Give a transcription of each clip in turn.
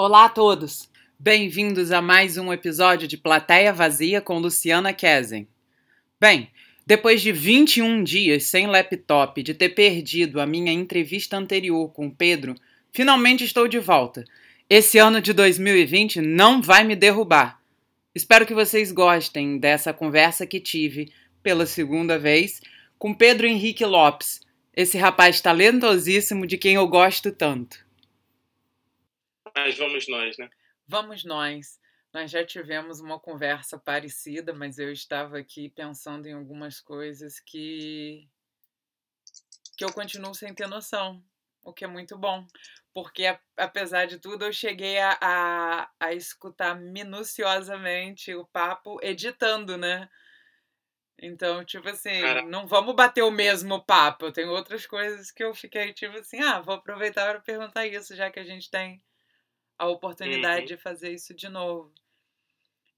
Olá a todos! Bem-vindos a mais um episódio de Plateia Vazia com Luciana Kesen. Bem, depois de 21 dias sem laptop, de ter perdido a minha entrevista anterior com o Pedro, finalmente estou de volta. Esse ano de 2020 não vai me derrubar. Espero que vocês gostem dessa conversa que tive pela segunda vez com Pedro Henrique Lopes, esse rapaz talentosíssimo de quem eu gosto tanto. Mas vamos nós, né? Vamos nós. Nós já tivemos uma conversa parecida, mas eu estava aqui pensando em algumas coisas que que eu continuo sem ter noção, o que é muito bom, porque apesar de tudo eu cheguei a, a, a escutar minuciosamente o papo editando, né? Então, tipo assim, não vamos bater o mesmo papo. Eu tenho outras coisas que eu fiquei tipo assim, ah, vou aproveitar para perguntar isso, já que a gente tem a oportunidade uhum. de fazer isso de novo.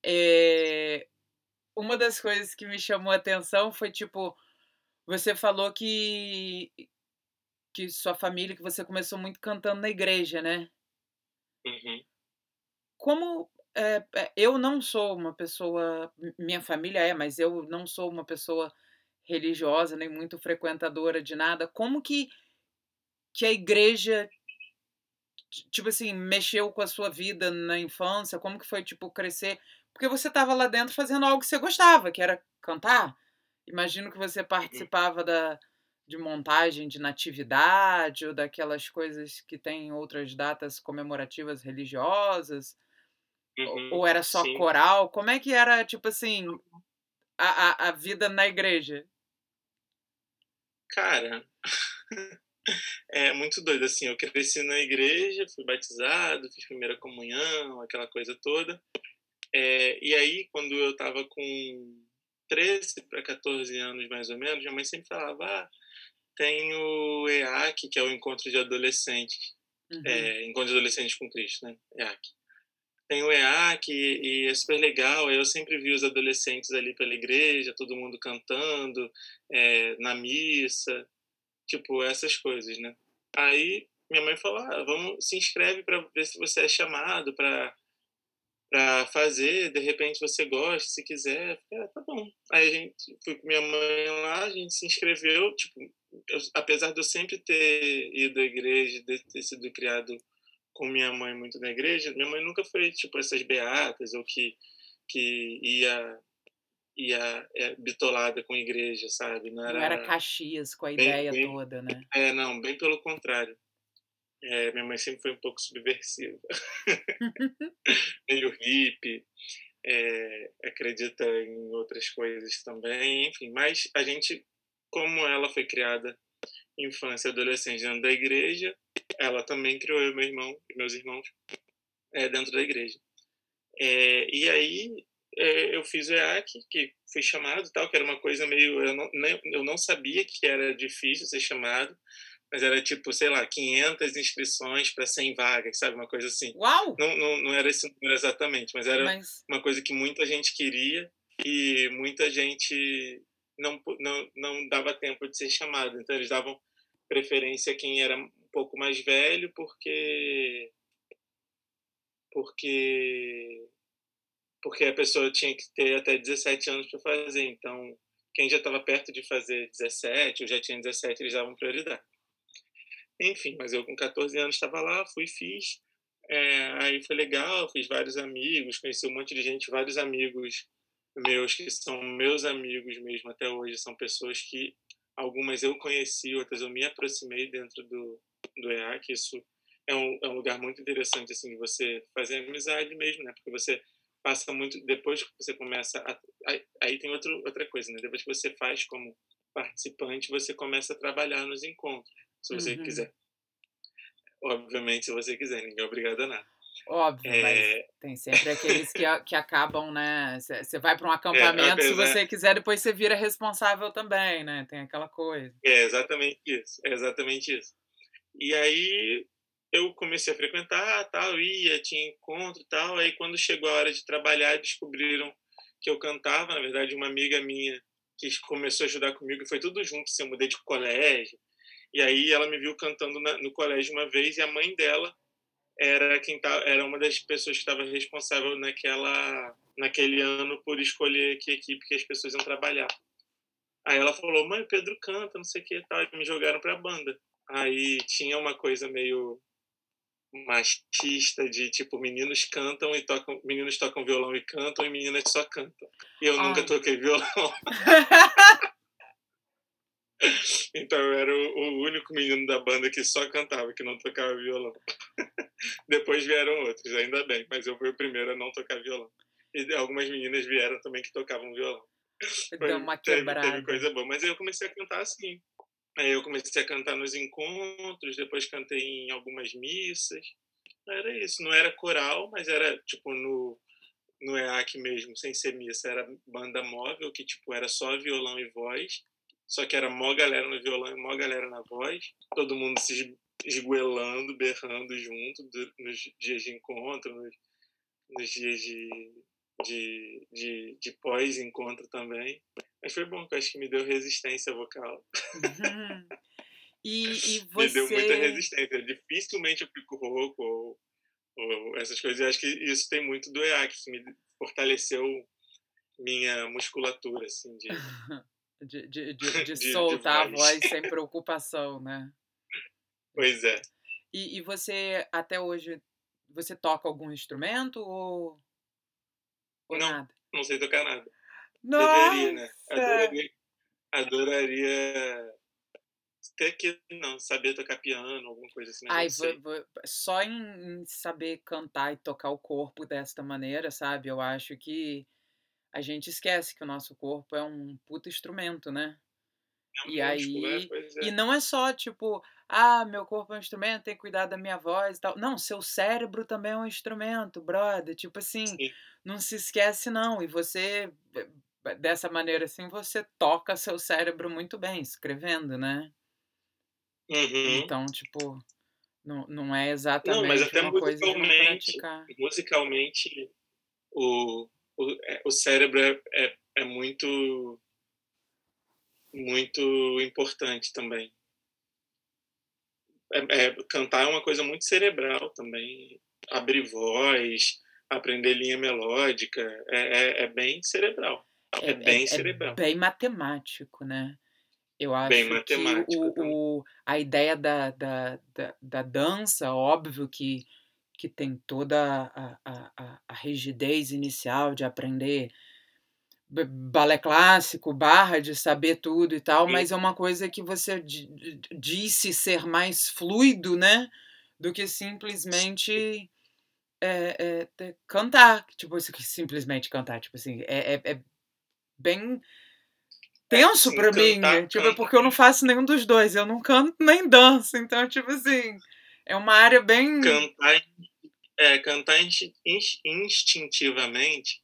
É, uma das coisas que me chamou a atenção foi tipo, você falou que que sua família, que você começou muito cantando na igreja, né? Uhum. Como é, eu não sou uma pessoa, minha família é, mas eu não sou uma pessoa religiosa nem muito frequentadora de nada. Como que que a igreja tipo assim, mexeu com a sua vida na infância? Como que foi, tipo, crescer? Porque você estava lá dentro fazendo algo que você gostava, que era cantar. Imagino que você uhum. participava da, de montagem de natividade ou daquelas coisas que tem outras datas comemorativas religiosas. Uhum, ou era só sim. coral? Como é que era, tipo assim, a, a, a vida na igreja? Cara, é muito doido, assim, eu cresci na igreja, fui batizado, fiz primeira comunhão, aquela coisa toda. É, e aí, quando eu tava com 13 para 14 anos, mais ou menos, minha mãe sempre falava, ah, tem o EAC, que é o Encontro de Adolescentes, uhum. é, Encontro de Adolescentes com Cristo, né, EAC. Tem o EAC e é super legal, eu sempre vi os adolescentes ali pela igreja, todo mundo cantando, é, na missa, Tipo, essas coisas, né? Aí minha mãe falou: ah, vamos, se inscreve para ver se você é chamado para para fazer, de repente você gosta, se quiser, falei, ah, tá bom. Aí a gente fui com minha mãe lá, a gente se inscreveu, tipo, eu, apesar de eu sempre ter ido à igreja, de ter sido criado com minha mãe muito na igreja, minha mãe nunca foi tipo essas beatas ou que que ia ia é, bitolada com igreja, sabe? Não era, não era Caxias com a bem, ideia bem, toda, né? É, não, bem pelo contrário. É, minha mãe sempre foi um pouco subversiva, meio hippie, é, acredita em outras coisas também, enfim. Mas a gente, como ela foi criada infância e adolescente dentro da igreja, ela também criou eu, meu irmão e meus irmãos é, dentro da igreja. É, e aí é, eu fiz o EAC, que fui chamado tal, que era uma coisa meio. Eu não, eu não sabia que era difícil ser chamado, mas era tipo, sei lá, 500 inscrições para 100 vagas, sabe? Uma coisa assim. Uau! Não, não, não era esse número exatamente, mas era mas... uma coisa que muita gente queria e muita gente não, não, não dava tempo de ser chamado. Então eles davam preferência a quem era um pouco mais velho, porque. Porque porque a pessoa tinha que ter até 17 anos para fazer. Então, quem já estava perto de fazer 17 ou já tinha 17, eles davam prioridade. Enfim, mas eu com 14 anos estava lá, fui fiz. É, aí foi legal, fiz vários amigos, conheci um monte de gente, vários amigos meus que são meus amigos mesmo até hoje, são pessoas que algumas eu conheci, outras eu me aproximei dentro do, do EAC. Isso é um, é um lugar muito interessante, assim, de você fazer amizade mesmo, né? Porque você passa muito depois que você começa a, aí tem outro, outra coisa né depois que você faz como participante você começa a trabalhar nos encontros se você uhum. quiser obviamente se você quiser ninguém é obrigado a nada Óbvio, é... mas tem sempre aqueles que, que acabam, né? Você vai para um é, acampamento, é, se você quiser, depois você vira responsável também, né? Tem aquela coisa. É exatamente isso, é exatamente isso. E aí eu comecei a frequentar, tal, ia, tinha encontro, tal. Aí quando chegou a hora de trabalhar, descobriram que eu cantava, na verdade, uma amiga minha que começou a ajudar comigo, e foi tudo junto, assim, eu mudei de colégio. E aí ela me viu cantando na, no colégio uma vez e a mãe dela era quem tá, era uma das pessoas que estava responsável naquela naquele ano por escolher que equipe que as pessoas iam trabalhar. Aí ela falou, mãe, Pedro canta, não sei o que tal, e me jogaram para a banda. Aí tinha uma coisa meio machista de tipo meninos cantam e tocam meninos tocam violão e cantam e meninas só cantam. E eu Ai. nunca toquei violão. Então eu era o, único menino da banda que só cantava que não tocava violão. Depois vieram outros ainda bem mas eu fui o primeiro a não tocar violão. E algumas meninas vieram também que tocavam violão. Deu uma quebrada. Teve, teve coisa boa mas aí eu comecei a cantar assim Aí eu comecei a cantar nos encontros, depois cantei em algumas missas. Era isso, não era coral, mas era tipo no no EAC mesmo, sem ser missa, era banda móvel, que tipo era só violão e voz, só que era mó galera no violão e mó galera na voz, todo mundo se esguelando, berrando junto nos dias de encontro, nos, nos dias de, de, de, de pós-encontro também. Mas foi bom, que eu acho que me deu resistência vocal. Uhum. E, e você... me deu muita resistência. Dificilmente eu fico rouco ou, ou essas coisas. Eu acho que isso tem muito do EAC, que me fortaleceu minha musculatura, assim, de... de, de, de, de, soltar a voz sem preocupação, né? Pois é. E, e você, até hoje, você toca algum instrumento ou, ou não, nada? Não sei tocar nada. Nossa! Deveria, né? Adoraria, adoraria ter que não saber tocar piano, alguma coisa assim. Ai, vou, vou, só em saber cantar e tocar o corpo desta maneira, sabe? Eu acho que a gente esquece que o nosso corpo é um puto instrumento, né? É um e aí, é, é. e não é só tipo, ah, meu corpo é um instrumento, tem que cuidar da minha voz e tal. Não, seu cérebro também é um instrumento, brother. Tipo assim, Sim. Não se esquece não. E você dessa maneira assim, você toca seu cérebro muito bem, escrevendo, né? Uhum. Então, tipo, não, não é exatamente não, mas até uma coisa de praticar. Musicalmente, o, o, é, o cérebro é, é, é muito muito importante também. É, é, cantar é uma coisa muito cerebral também. Abrir voz, aprender linha melódica, é, é, é bem cerebral. É, é bem é, cerebral. bem matemático, né? Eu acho bem que o, o, a ideia da, da, da, da, dança, óbvio que, que tem toda a, a, a rigidez inicial de aprender balé clássico, barra de saber tudo e tal, Sim. mas é uma coisa que você disse ser mais fluido, né? Do que simplesmente é, é, cantar. Tipo, simplesmente cantar. Tipo assim, é, é, é bem tenso para mim, cantar, tipo, cantar. porque eu não faço nenhum dos dois, eu não canto nem danço, então, tipo assim, é uma área bem... Cantar, é, cantar instintivamente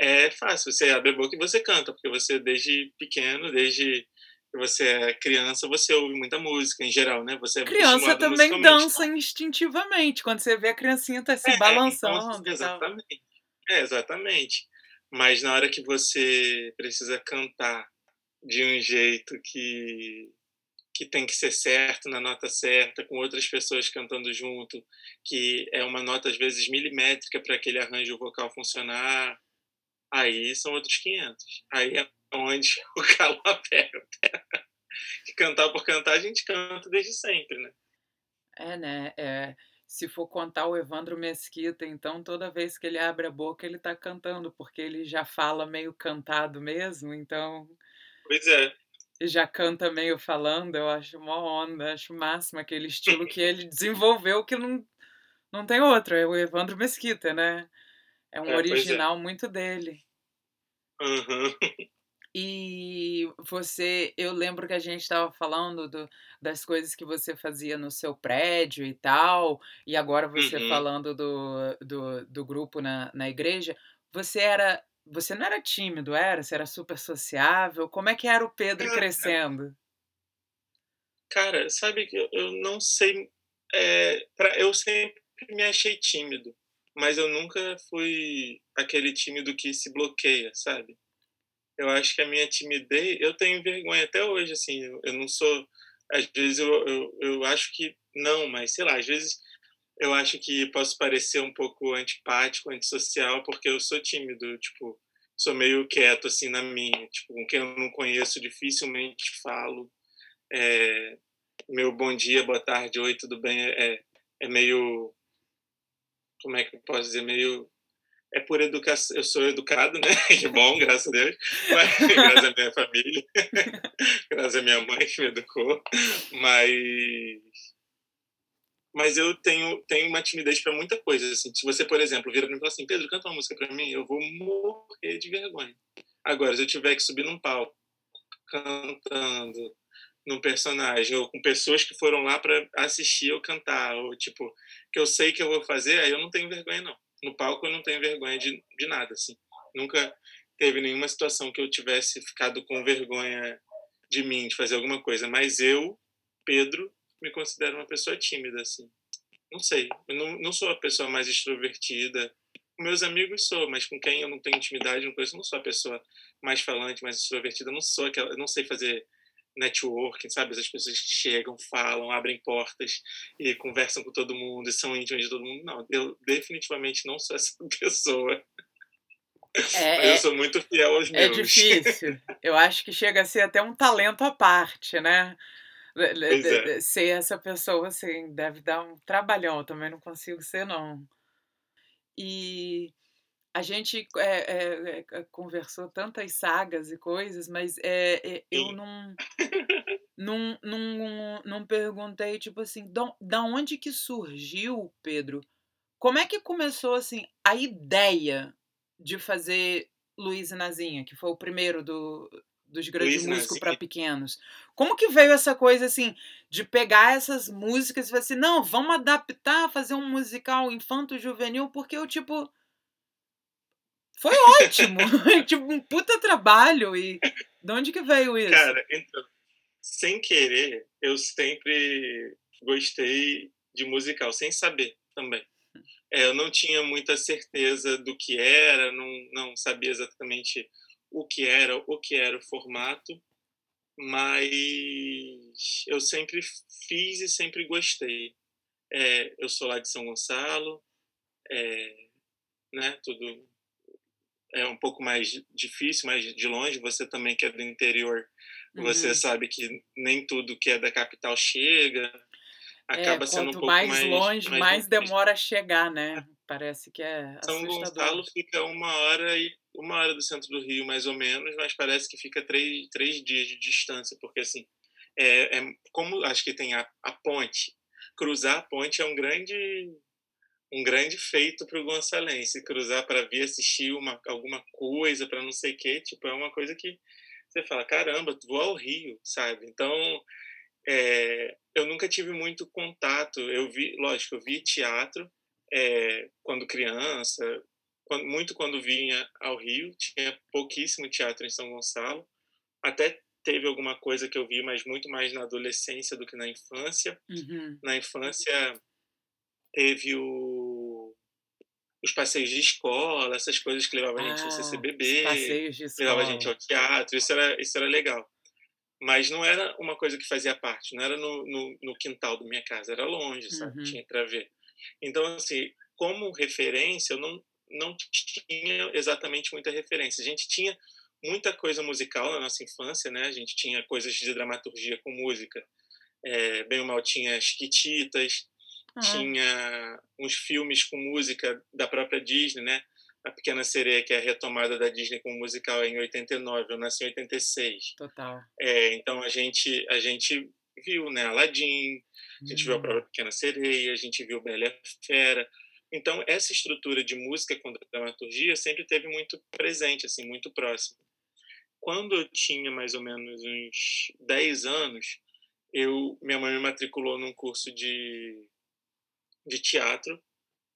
é fácil, você abre a boca e você canta, porque você desde pequeno, desde que você é criança, você ouve muita música em geral, né? Você é criança também dança instintivamente, quando você vê a criancinha tá se é, balançando. Então, exatamente. É, exatamente. Mas na hora que você precisa cantar de um jeito que que tem que ser certo na nota certa, com outras pessoas cantando junto, que é uma nota às vezes milimétrica para aquele arranjo vocal funcionar, aí são outros 500. Aí é onde o calo aperta. cantar por cantar, a gente canta desde sempre, né? É, né? É, se for contar o Evandro Mesquita, então toda vez que ele abre a boca ele está cantando, porque ele já fala meio cantado mesmo, então. Pois é. E já canta meio falando, eu acho uma onda, acho máximo aquele estilo que ele desenvolveu que não, não tem outro, é o Evandro Mesquita, né? É um é, é. original muito dele. Uhum. E você, eu lembro que a gente estava falando do, das coisas que você fazia no seu prédio e tal, e agora você uhum. falando do, do, do, grupo na, na igreja. Você era, você não era tímido, era? Você era super sociável? Como é que era o Pedro crescendo? Cara, sabe que eu, eu não sei. É, pra, eu sempre me achei tímido, mas eu nunca fui aquele tímido que se bloqueia, sabe? eu acho que a minha timidez, eu tenho vergonha até hoje, assim, eu, não sou, às vezes eu, eu, eu, acho que não, mas sei lá, às vezes eu acho que posso parecer um pouco antipático, antissocial, porque eu sou tímido, tipo, sou meio quieto assim na minha, tipo, com quem eu não conheço dificilmente falo. É, meu bom dia, boa tarde, oi, tudo bem é, é meio como é que eu posso dizer, meio é por educação, eu sou educado, né? Que bom, graças a Deus. Mas, graças à minha família, graças à minha mãe que me educou. Mas mas eu tenho, tenho uma timidez para muita coisa. Assim. Se você, por exemplo, vira para mim e fala assim, Pedro, canta uma música para mim, eu vou morrer de vergonha. Agora, se eu tiver que subir num palco, cantando num personagem, ou com pessoas que foram lá para assistir eu cantar, ou tipo, que eu sei que eu vou fazer, aí eu não tenho vergonha, não. No palco eu não tenho vergonha de, de nada, assim. Nunca teve nenhuma situação que eu tivesse ficado com vergonha de mim, de fazer alguma coisa. Mas eu, Pedro, me considero uma pessoa tímida, assim. Não sei, eu não, não sou a pessoa mais extrovertida. Com meus amigos sou, mas com quem eu não tenho intimidade, não conheço, não sou a pessoa mais falante, mais extrovertida. Não sou aquela, não sei fazer networking, sabe? As pessoas que chegam, falam, abrem portas e conversam com todo mundo e são íntimas de todo mundo. Não, eu definitivamente não sou essa pessoa. É, eu sou muito fiel aos é meus. É difícil. Eu acho que chega a ser até um talento à parte, né? É. Ser essa pessoa, assim, deve dar um trabalhão. Eu também não consigo ser, não. E a gente é, é, conversou tantas sagas e coisas, mas é, eu não, não, não, não perguntei, tipo assim, da onde que surgiu, Pedro? Como é que começou, assim, a ideia de fazer Luiz e Nazinha, que foi o primeiro do, dos grandes músicos para pequenos. Como que veio essa coisa assim de pegar essas músicas e falar assim, não, vamos adaptar, fazer um musical infanto juvenil, porque eu tipo foi ótimo, tipo um puta trabalho e de onde que veio isso? Cara, então, sem querer, eu sempre gostei de musical, sem saber também. É, eu não tinha muita certeza do que era, não, não sabia exatamente o que era, o que era o formato, mas eu sempre fiz e sempre gostei. É, eu sou lá de São Gonçalo, é, né, tudo é um pouco mais difícil, mais de longe. Você também que é do interior, uhum. você sabe que nem tudo que é da capital chega. É, Acaba é, sendo um pouco mais, mais longe, mais, mais demora a chegar, né? Parece que é São Gonçalo fica uma hora e uma hora do centro do Rio, mais ou menos, mas parece que fica três, três dias de distância, porque assim, é, é como acho que tem a, a ponte, cruzar a ponte é um grande um grande feito para o gonçalense, cruzar para vir assistir uma, alguma coisa, para não sei o quê, tipo, é uma coisa que você fala, caramba, vou ao Rio, sabe? Então, é, eu nunca tive muito contato, eu vi, lógico, eu vi teatro é, quando criança, quando, muito quando vinha ao Rio, tinha pouquíssimo teatro em São Gonçalo. Até teve alguma coisa que eu vi, mas muito mais na adolescência do que na infância. Uhum. Na infância teve o, os passeios de escola, essas coisas que levavam a gente ah, ao CCBB, levava a gente ao teatro, isso era, isso era legal. Mas não era uma coisa que fazia parte, não era no, no, no quintal da minha casa, era longe, sabe? Uhum. Tinha para ver. Então, assim, como referência, eu não, não tinha exatamente muita referência. A gente tinha muita coisa musical na nossa infância, né? A gente tinha coisas de dramaturgia com música. É, bem ou mal tinha Chiquititas, tinha uns filmes com música da própria Disney, né? A Pequena Sereia, que é a retomada da Disney com musical em 89, eu nasci em 86. Total. É, então a gente a gente viu, né, Aladdin, a gente viu a hum. própria Pequena Sereia, a gente viu Bela e a Fera, então, essa estrutura de música com dramaturgia sempre teve muito presente, assim, muito próximo. Quando eu tinha mais ou menos uns 10 anos, eu, minha mãe me matriculou num curso de, de teatro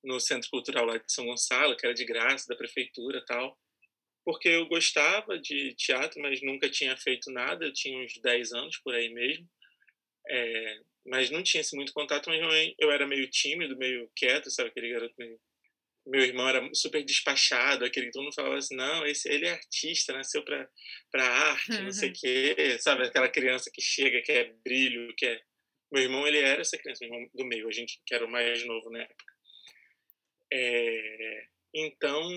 no Centro Cultural lá de São Gonçalo, que era de graça, da prefeitura tal, porque eu gostava de teatro, mas nunca tinha feito nada, eu tinha uns 10 anos por aí mesmo. É, mas não tinha esse muito contato, mas eu era meio tímido, meio quieto, sabe, aquele garoto meio... Meu irmão era super despachado, aquele todo mundo falava assim, não, esse, ele é artista, nasceu para arte, não sei o uhum. quê, sabe, aquela criança que chega, quer brilho, quer Meu irmão, ele era essa criança, meu irmão do meio, a gente que era o mais novo na época. É, então,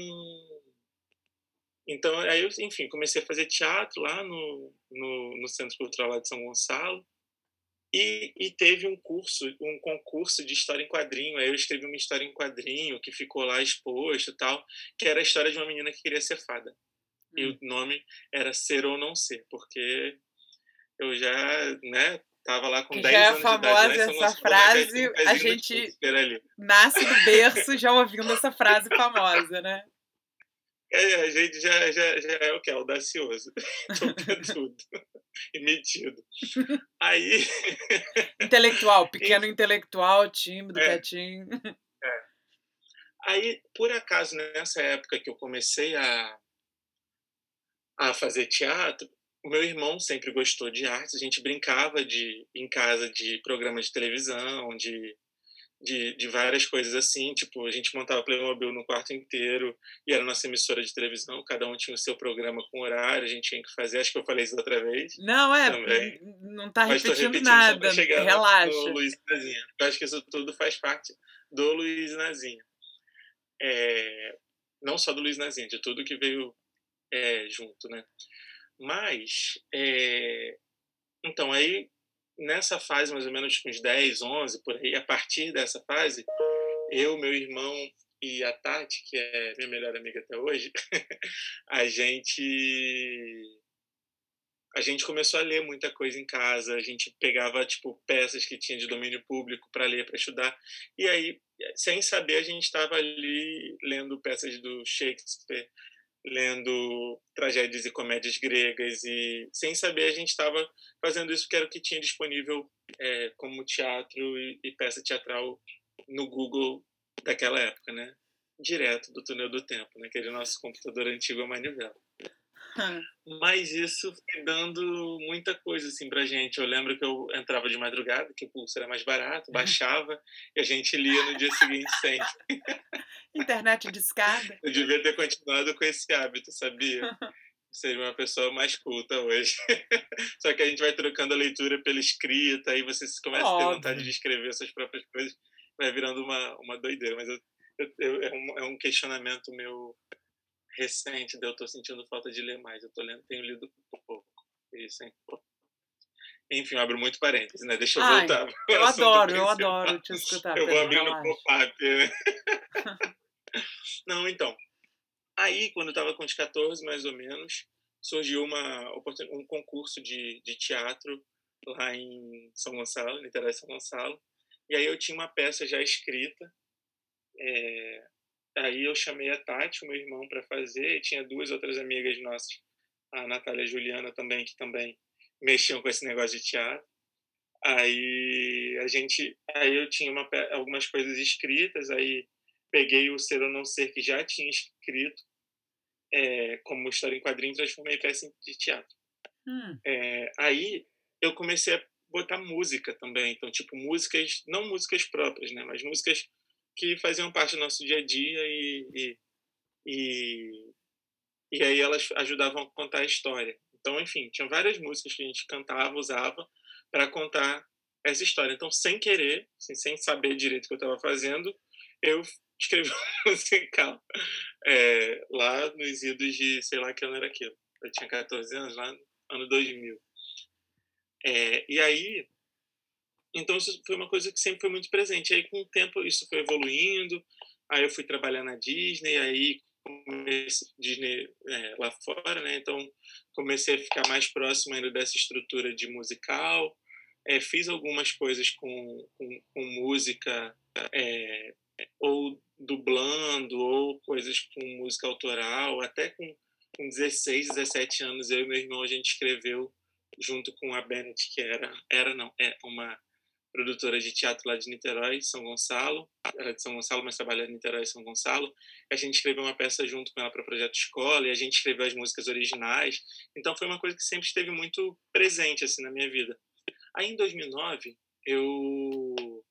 então, aí eu, enfim, comecei a fazer teatro lá no, no, no Centro Cultural lá de São Gonçalo. E, e, teve um curso, um concurso de história em quadrinho. Aí eu escrevi uma história em quadrinho que ficou lá exposto e tal, que era a história de uma menina que queria ser fada. Hum. E o nome era Ser ou Não Ser, porque eu já, né, tava lá com que 10 já é anos famosa de idade. Né? Essa frase, a gente nasce do berço já ouvindo essa frase famosa, né? É, a gente já, já, já é o que? Audacioso. tudo. e metido. Aí. Intelectual, pequeno e... intelectual, tímido, é. quietinho. É. Aí, por acaso, nessa época que eu comecei a, a fazer teatro, o meu irmão sempre gostou de artes, a gente brincava de, em casa de programas de televisão, de de, de várias coisas assim, tipo, a gente montava Playmobil no quarto inteiro e era nossa emissora de televisão, cada um tinha o seu programa com horário, a gente tinha que fazer, acho que eu falei isso outra vez. Não, é, também. não tá repetindo, repetindo nada, relaxa. No Luiz Nazinha. Eu acho que isso tudo faz parte do Luiz Nazinha. É, não só do Luiz Nazinha, de tudo que veio é, junto, né? Mas, é, então, aí nessa fase, mais ou menos uns 10, 11, por aí, a partir dessa fase, eu, meu irmão e a Tati, que é minha melhor amiga até hoje, a gente a gente começou a ler muita coisa em casa, a gente pegava tipo peças que tinha de domínio público para ler, para estudar. E aí, sem saber, a gente estava ali lendo peças do Shakespeare, lendo tragédias e comédias gregas e sem saber a gente estava fazendo isso que era o que tinha disponível é, como teatro e, e, peça teatral no Google daquela época, né? Direto do túnel do tempo, naquele né? nosso computador antigo a manivela. Mas isso foi dando muita coisa assim pra gente. Eu lembro que eu entrava de madrugada, que o pulso era mais barato, baixava e a gente lia no dia seguinte sempre. Internet de escada. Eu devia ter continuado com esse hábito, sabia? Seria uma pessoa mais culta hoje. Só que a gente vai trocando a leitura pela escrita, aí você começa Óbvio. a ter vontade de escrever suas próprias coisas, vai virando uma, uma doideira. Mas eu, eu, eu, é, um, é um questionamento meu recente, eu estou sentindo falta de ler mais. Eu tô lendo, tenho lido pouco. Isso é importante. Enfim, eu abro muito parênteses, né? Deixa eu Ai, voltar. Eu adoro, eu adoro te escutar. Eu vou abrir no pop-up. Né? Não, então. Aí, quando eu estava com uns 14, mais ou menos, surgiu uma, um concurso de, de teatro lá em São Gonçalo, Niterói São Gonçalo. E aí eu tinha uma peça já escrita. É, Aí eu chamei a Tati, o meu irmão, para fazer, e tinha duas outras amigas nossas, a Natália e a Juliana também, que também mexiam com esse negócio de teatro. Aí a gente, aí eu tinha uma, algumas coisas escritas, aí peguei o Ser ou Não Ser que já tinha escrito é, como história em quadrinho, transformei em peça de teatro. Hum. É, aí eu comecei a botar música também, então tipo músicas, não músicas próprias, né, mas músicas que faziam parte do nosso dia a dia e, e, e, e aí elas ajudavam a contar a história. Então, enfim, tinha várias músicas que a gente cantava, usava para contar essa história. Então, sem querer, assim, sem saber direito o que eu estava fazendo, eu escrevi um musical é, lá nos idos de, sei lá que ano era aquilo. Eu tinha 14 anos, lá no ano 2000. É, e aí, então, isso foi uma coisa que sempre foi muito presente. Aí, com o tempo, isso foi evoluindo. Aí, eu fui trabalhar na Disney, aí comecei, Disney é, lá fora, né? Então, comecei a ficar mais próximo ainda dessa estrutura de musical. É, fiz algumas coisas com, com, com música, é, ou dublando, ou coisas com música autoral. Até com, com 16, 17 anos, eu e meu irmão, a gente escreveu junto com a Bennett, que era, era não, é uma produtora de teatro lá de Niterói, São Gonçalo. Ela é de São Gonçalo, mas trabalha em Niterói e São Gonçalo. A gente escreveu uma peça junto com ela para o Projeto Escola e a gente escreveu as músicas originais. Então foi uma coisa que sempre esteve muito presente assim na minha vida. Aí em 2009, eu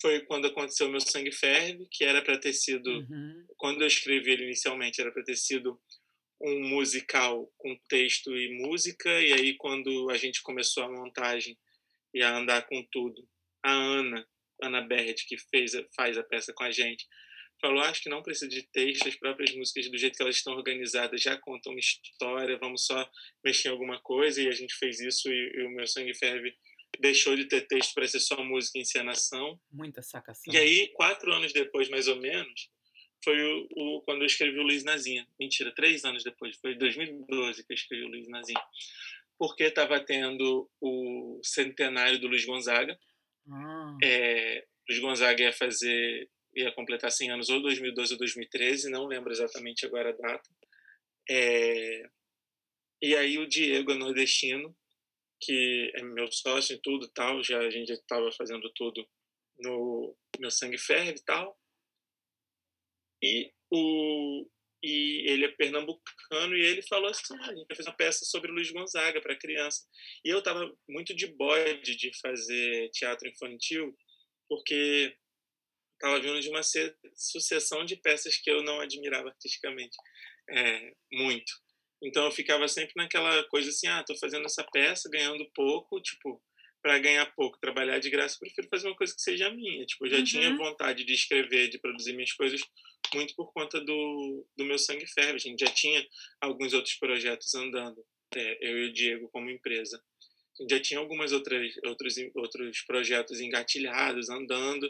foi quando aconteceu o meu Sangue Ferve, que era para ter sido uhum. quando eu escrevi ele inicialmente era para ter sido um musical com texto e música e aí quando a gente começou a montagem e a andar com tudo. A Ana, Ana Bert, que fez, faz a peça com a gente, falou: acho que não precisa de texto, as próprias músicas, do jeito que elas estão organizadas, já contam uma história, vamos só mexer em alguma coisa. E a gente fez isso, e, e o Meu Sangue Ferve deixou de ter texto para ser só música e encenação. Muita sacação. E aí, quatro anos depois, mais ou menos, foi o, o, quando eu escrevi o Luiz Nazinha. Mentira, três anos depois, foi em 2012 que eu escrevi o Luiz Nazinha. Porque estava tendo o centenário do Luiz Gonzaga. Ah. É, Luiz Gonzaga ia fazer, ia completar 100 anos ou 2012 ou 2013, não lembro exatamente agora a data. É, e aí o Diego é nordestino, que é meu sócio e tudo tal, já a gente estava fazendo tudo no meu sangue ferve e tal. E o e ele é pernambucano e ele falou assim, ah, a gente fazer uma peça sobre Luiz Gonzaga para criança. E eu estava muito de bode de fazer teatro infantil, porque estava vindo de uma sucessão de peças que eu não admirava artisticamente é, muito. Então eu ficava sempre naquela coisa assim, ah, tô fazendo essa peça, ganhando pouco, tipo, para ganhar pouco, trabalhar de graça, prefiro fazer uma coisa que seja minha. Tipo, eu já uhum. tinha vontade de escrever, de produzir minhas coisas muito por conta do, do meu sangue ferve. A gente já tinha alguns outros projetos andando, é, eu e o Diego como empresa. A gente já tinha algumas outras outros outros projetos engatilhados, andando,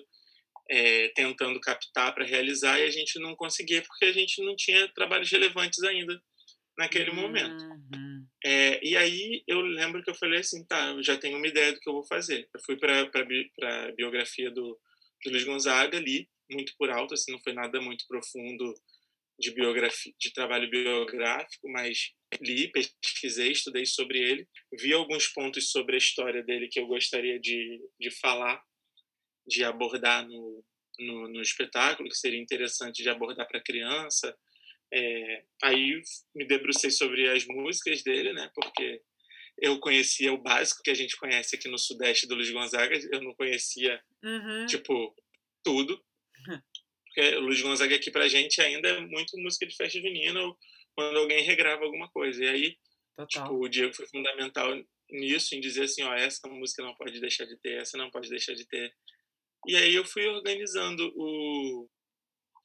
é, tentando captar para realizar e a gente não conseguia porque a gente não tinha trabalhos relevantes ainda naquele uhum. momento. É, e aí eu lembro que eu falei assim, tá, eu já tenho uma ideia do que eu vou fazer. Eu fui para a biografia do, do Luiz Gonzaga ali, muito por alto, assim, não foi nada muito profundo de biografia, de trabalho biográfico, mas li, pesquisei, estudei sobre ele, vi alguns pontos sobre a história dele que eu gostaria de, de falar, de abordar no, no, no espetáculo, que seria interessante de abordar para criança, é, aí me debrucei sobre as músicas dele, né? Porque eu conhecia o básico que a gente conhece aqui no Sudeste do Luiz Gonzaga, eu não conhecia, uhum. tipo, tudo. Porque o Luiz Gonzaga aqui pra gente ainda é muito música de festa junina ou quando alguém regrava alguma coisa. E aí, tipo, o Diego foi fundamental nisso, em dizer assim, ó, essa música não pode deixar de ter, essa não pode deixar de ter. E aí eu fui organizando o,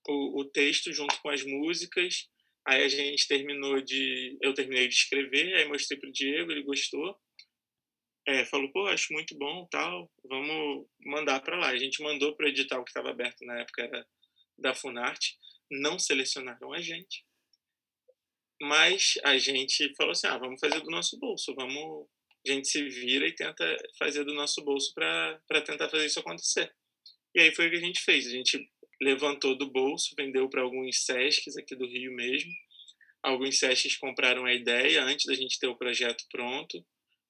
o, o texto junto com as músicas. Aí a gente terminou de. Eu terminei de escrever, aí mostrei pro Diego, ele gostou. É, falou, pô, acho muito bom, tal, vamos mandar para lá. A gente mandou para o edital que estava aberto na época, era da Funarte, não selecionaram a gente, mas a gente falou assim, ah, vamos fazer do nosso bolso, vamos, a gente se vira e tenta fazer do nosso bolso para tentar fazer isso acontecer. E aí foi o que a gente fez, a gente levantou do bolso, vendeu para alguns SESCs aqui do Rio mesmo. Alguns SESCs compraram a ideia antes da gente ter o projeto pronto.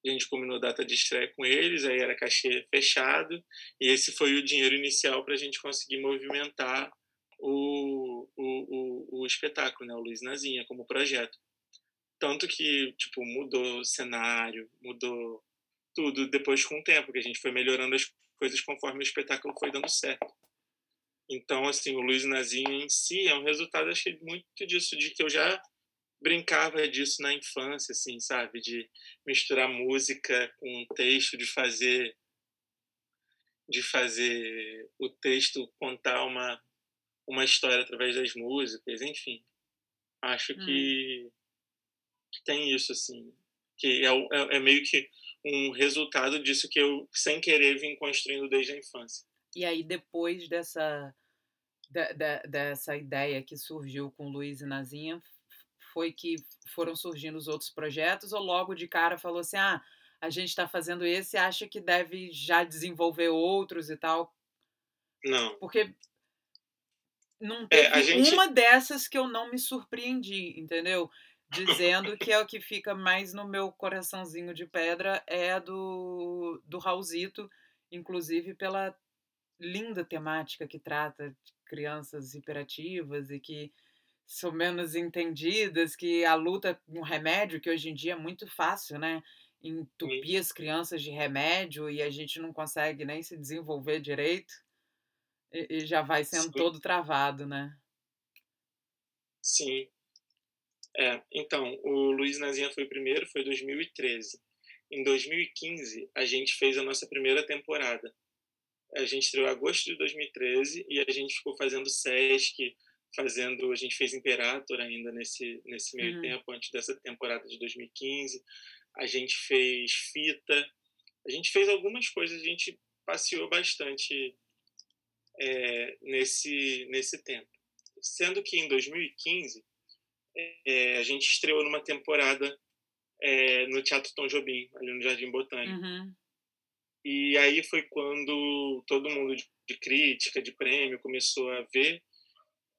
A gente combinou data de estreia com eles, aí era cachê fechado, e esse foi o dinheiro inicial para a gente conseguir movimentar o, o, o, o espetáculo, né? o Luiz Nazinha, como projeto. Tanto que, tipo, mudou o cenário, mudou tudo depois com o tempo, que a gente foi melhorando as coisas conforme o espetáculo foi dando certo. Então, assim, o Luiz Nazinho em si é um resultado, achei muito disso, de que eu já brincava disso na infância, assim, sabe? De misturar música com texto, de fazer de fazer o texto contar uma uma história através das músicas, enfim. Acho hum. que tem isso, assim, que é, é, é meio que um resultado disso que eu, sem querer, vim construindo desde a infância. E aí, depois dessa da, da, dessa ideia que surgiu com Luiz e Nazinha foi que foram surgindo os outros projetos ou logo de cara falou assim, ah, a gente está fazendo esse, acha que deve já desenvolver outros e tal? Não. Porque não teve é, gente... uma dessas que eu não me surpreendi, entendeu? Dizendo que é o que fica mais no meu coraçãozinho de pedra é do, do Raulzito, inclusive pela linda temática que trata crianças hiperativas e que são menos entendidas, que a luta com remédio, que hoje em dia é muito fácil, né? Entupir as crianças de remédio e a gente não consegue nem se desenvolver direito e, e já vai sendo Sim. todo travado, né? Sim. É, então, o Luiz Nazinha foi o primeiro, foi 2013. em 2015, a gente fez a nossa primeira temporada. A gente estreou em agosto de 2013 e a gente ficou fazendo Sesc, fazendo, a gente fez Imperator ainda nesse nesse meio uhum. tempo antes dessa temporada de 2015. A gente fez fita, a gente fez algumas coisas, a gente passeou bastante é, nesse nesse tempo. Sendo que em 2015 é, a gente estreou numa temporada é, no Teatro Tom Jobim, ali no Jardim Botânico. Uhum. E aí foi quando todo mundo de, de crítica, de prêmio, começou a ver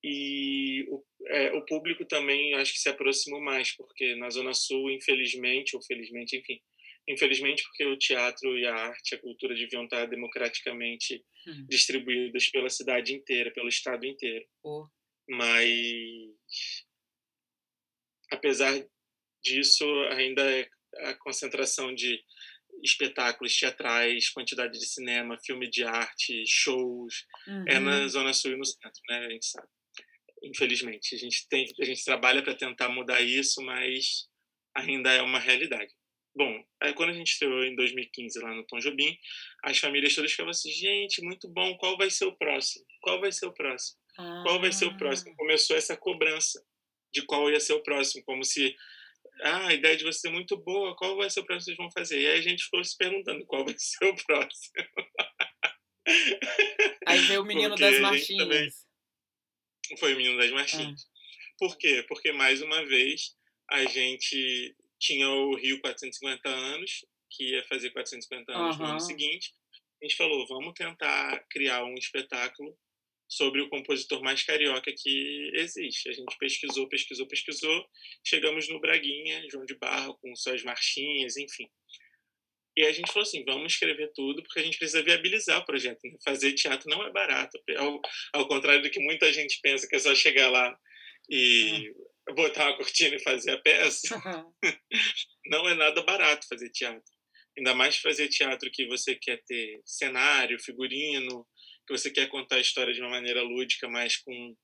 e o, é, o, público também acho que se aproximou mais, porque na Zona Sul, infelizmente, ou felizmente, enfim, infelizmente porque o teatro e a arte, a cultura deviam estar democraticamente hum. distribuídas pela cidade inteira, pelo estado inteiro. Oh. Mas, apesar disso, ainda é a concentração de espetáculos teatrais, quantidade de cinema, filme de arte, shows, uhum. é na uhum. Zona Sul e no centro, né? A gente sabe infelizmente. A gente, tem, a gente trabalha para tentar mudar isso, mas ainda é uma realidade. Bom, aí quando a gente estreou em 2015 lá no Tom Jobim, as famílias todas ficavam assim, gente, muito bom, qual vai ser o próximo? Qual vai ser o próximo? Ah. Qual vai ser o próximo? Ah. Começou essa cobrança de qual ia ser o próximo, como se ah, a ideia de você é muito boa, qual vai ser o próximo que vocês vão fazer? E aí a gente ficou se perguntando qual vai ser o próximo. Aí veio o menino Porque das marchinhas. Também foi o Menino das Marchinhas. Ah. Por quê? Porque, mais uma vez, a gente tinha o Rio 450 anos, que ia fazer 450 anos uhum. no ano seguinte. A gente falou, vamos tentar criar um espetáculo sobre o compositor mais carioca que existe. A gente pesquisou, pesquisou, pesquisou, chegamos no Braguinha, João de Barro, com suas marchinhas, enfim. E a gente falou assim, vamos escrever tudo, porque a gente precisa viabilizar o projeto. Né? Fazer teatro não é barato. Ao, ao, contrário do que muita gente pensa, que é só chegar lá e hum. botar uma cortina e fazer a peça. não é nada barato fazer teatro. Ainda mais fazer teatro que você quer ter cenário, figurino, que você quer contar a história de uma maneira lúdica, mas com...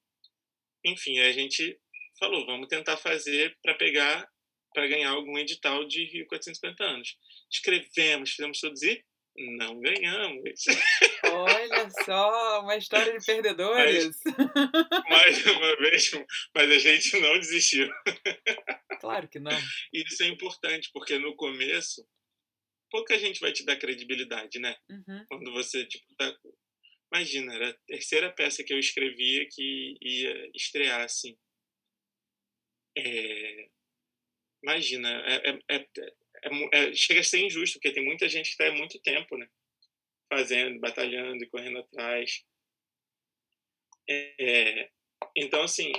Enfim, a gente falou, vamos tentar fazer para pegar, para ganhar algum edital de Rio 450 anos escrevemos, fizemos produzir, não ganhamos. Olha só, uma história de perdedores. Mas, mais uma vez, mas a gente não desistiu. Claro que não. E isso é importante, porque no começo, pouca gente vai te dar credibilidade, né? Uhum. Quando você, tipo, tá... Imagina, era a terceira peça que eu escrevia que ia estrear, assim. É... Imagina, é, é, é é, é, chega a ser injusto, porque tem muita gente que está há muito tempo, né? Fazendo, batalhando e correndo atrás. É, então, assim,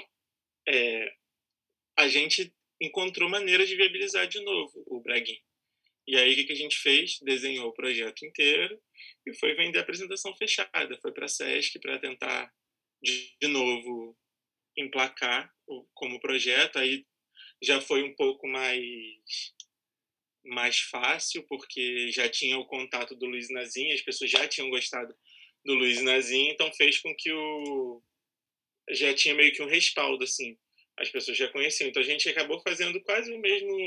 é, a gente encontrou maneiras de viabilizar de novo o Braguinho. E aí, o que, que a gente fez? Desenhou o projeto inteiro e foi vender a apresentação fechada. Foi para a SESC para tentar, de, de novo, emplacar o, como projeto. Aí já foi um pouco mais mais fácil, porque já tinha o contato do Luiz Nazim, as pessoas já tinham gostado do Luiz Nazim, então fez com que o já tinha meio que um respaldo assim, as pessoas já conheciam. Então a gente acabou fazendo quase o mesmo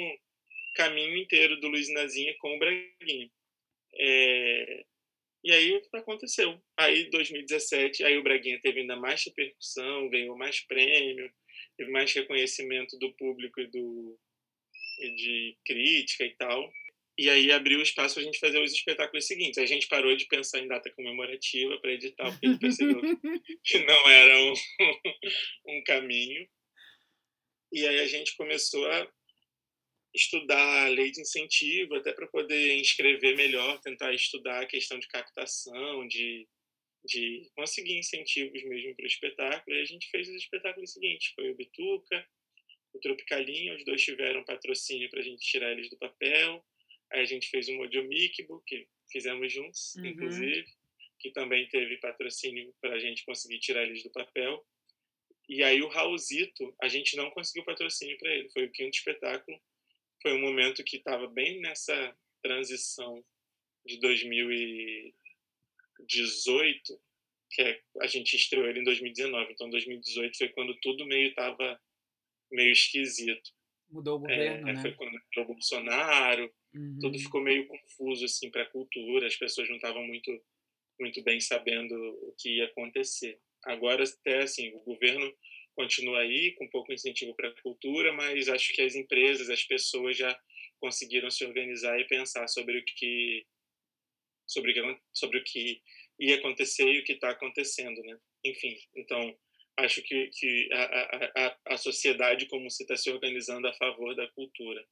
caminho inteiro do Luiz Nazim com o Braguinha. É... E aí aconteceu. Aí 2017, aí o Braguinha teve ainda mais repercussão, ganhou mais prêmio, teve mais reconhecimento do público e do de crítica e tal. E aí abriu o espaço para a gente fazer os espetáculos seguintes. A gente parou de pensar em data comemorativa para editar, porque a gente percebeu que não era um, um caminho. E aí a gente começou a estudar a lei de incentivo, até para poder inscrever melhor, tentar estudar a questão de captação, de, de conseguir incentivos mesmo para o espetáculo. E a gente fez os espetáculos seguintes. Foi o Bituca, o Tropicalinha, os dois tiveram patrocínio para a gente tirar eles do papel. Aí a gente fez o Modiomikbo, que fizemos juntos, uhum. inclusive, que também teve patrocínio para a gente conseguir tirar eles do papel. E aí o Raulzito, a gente não conseguiu patrocínio para ele. Foi o quinto espetáculo. Foi um momento que estava bem nessa transição de 2018, que é, a gente estreou ele em 2019. Então 2018 foi quando tudo meio estava meio esquisito. Mudou o governo, é, né? Foi quando entrou o Bolsonaro, uhum. tudo ficou meio confuso assim para a cultura, as pessoas não estavam muito muito bem sabendo o que ia acontecer. Agora até assim, o governo continua aí com pouco incentivo para a cultura, mas acho que as empresas, as pessoas já conseguiram se organizar e pensar sobre o que sobre, sobre o que ia acontecer e o que está acontecendo, né? Enfim, então acho que, que a, a, a sociedade como se está se organizando a favor da cultura.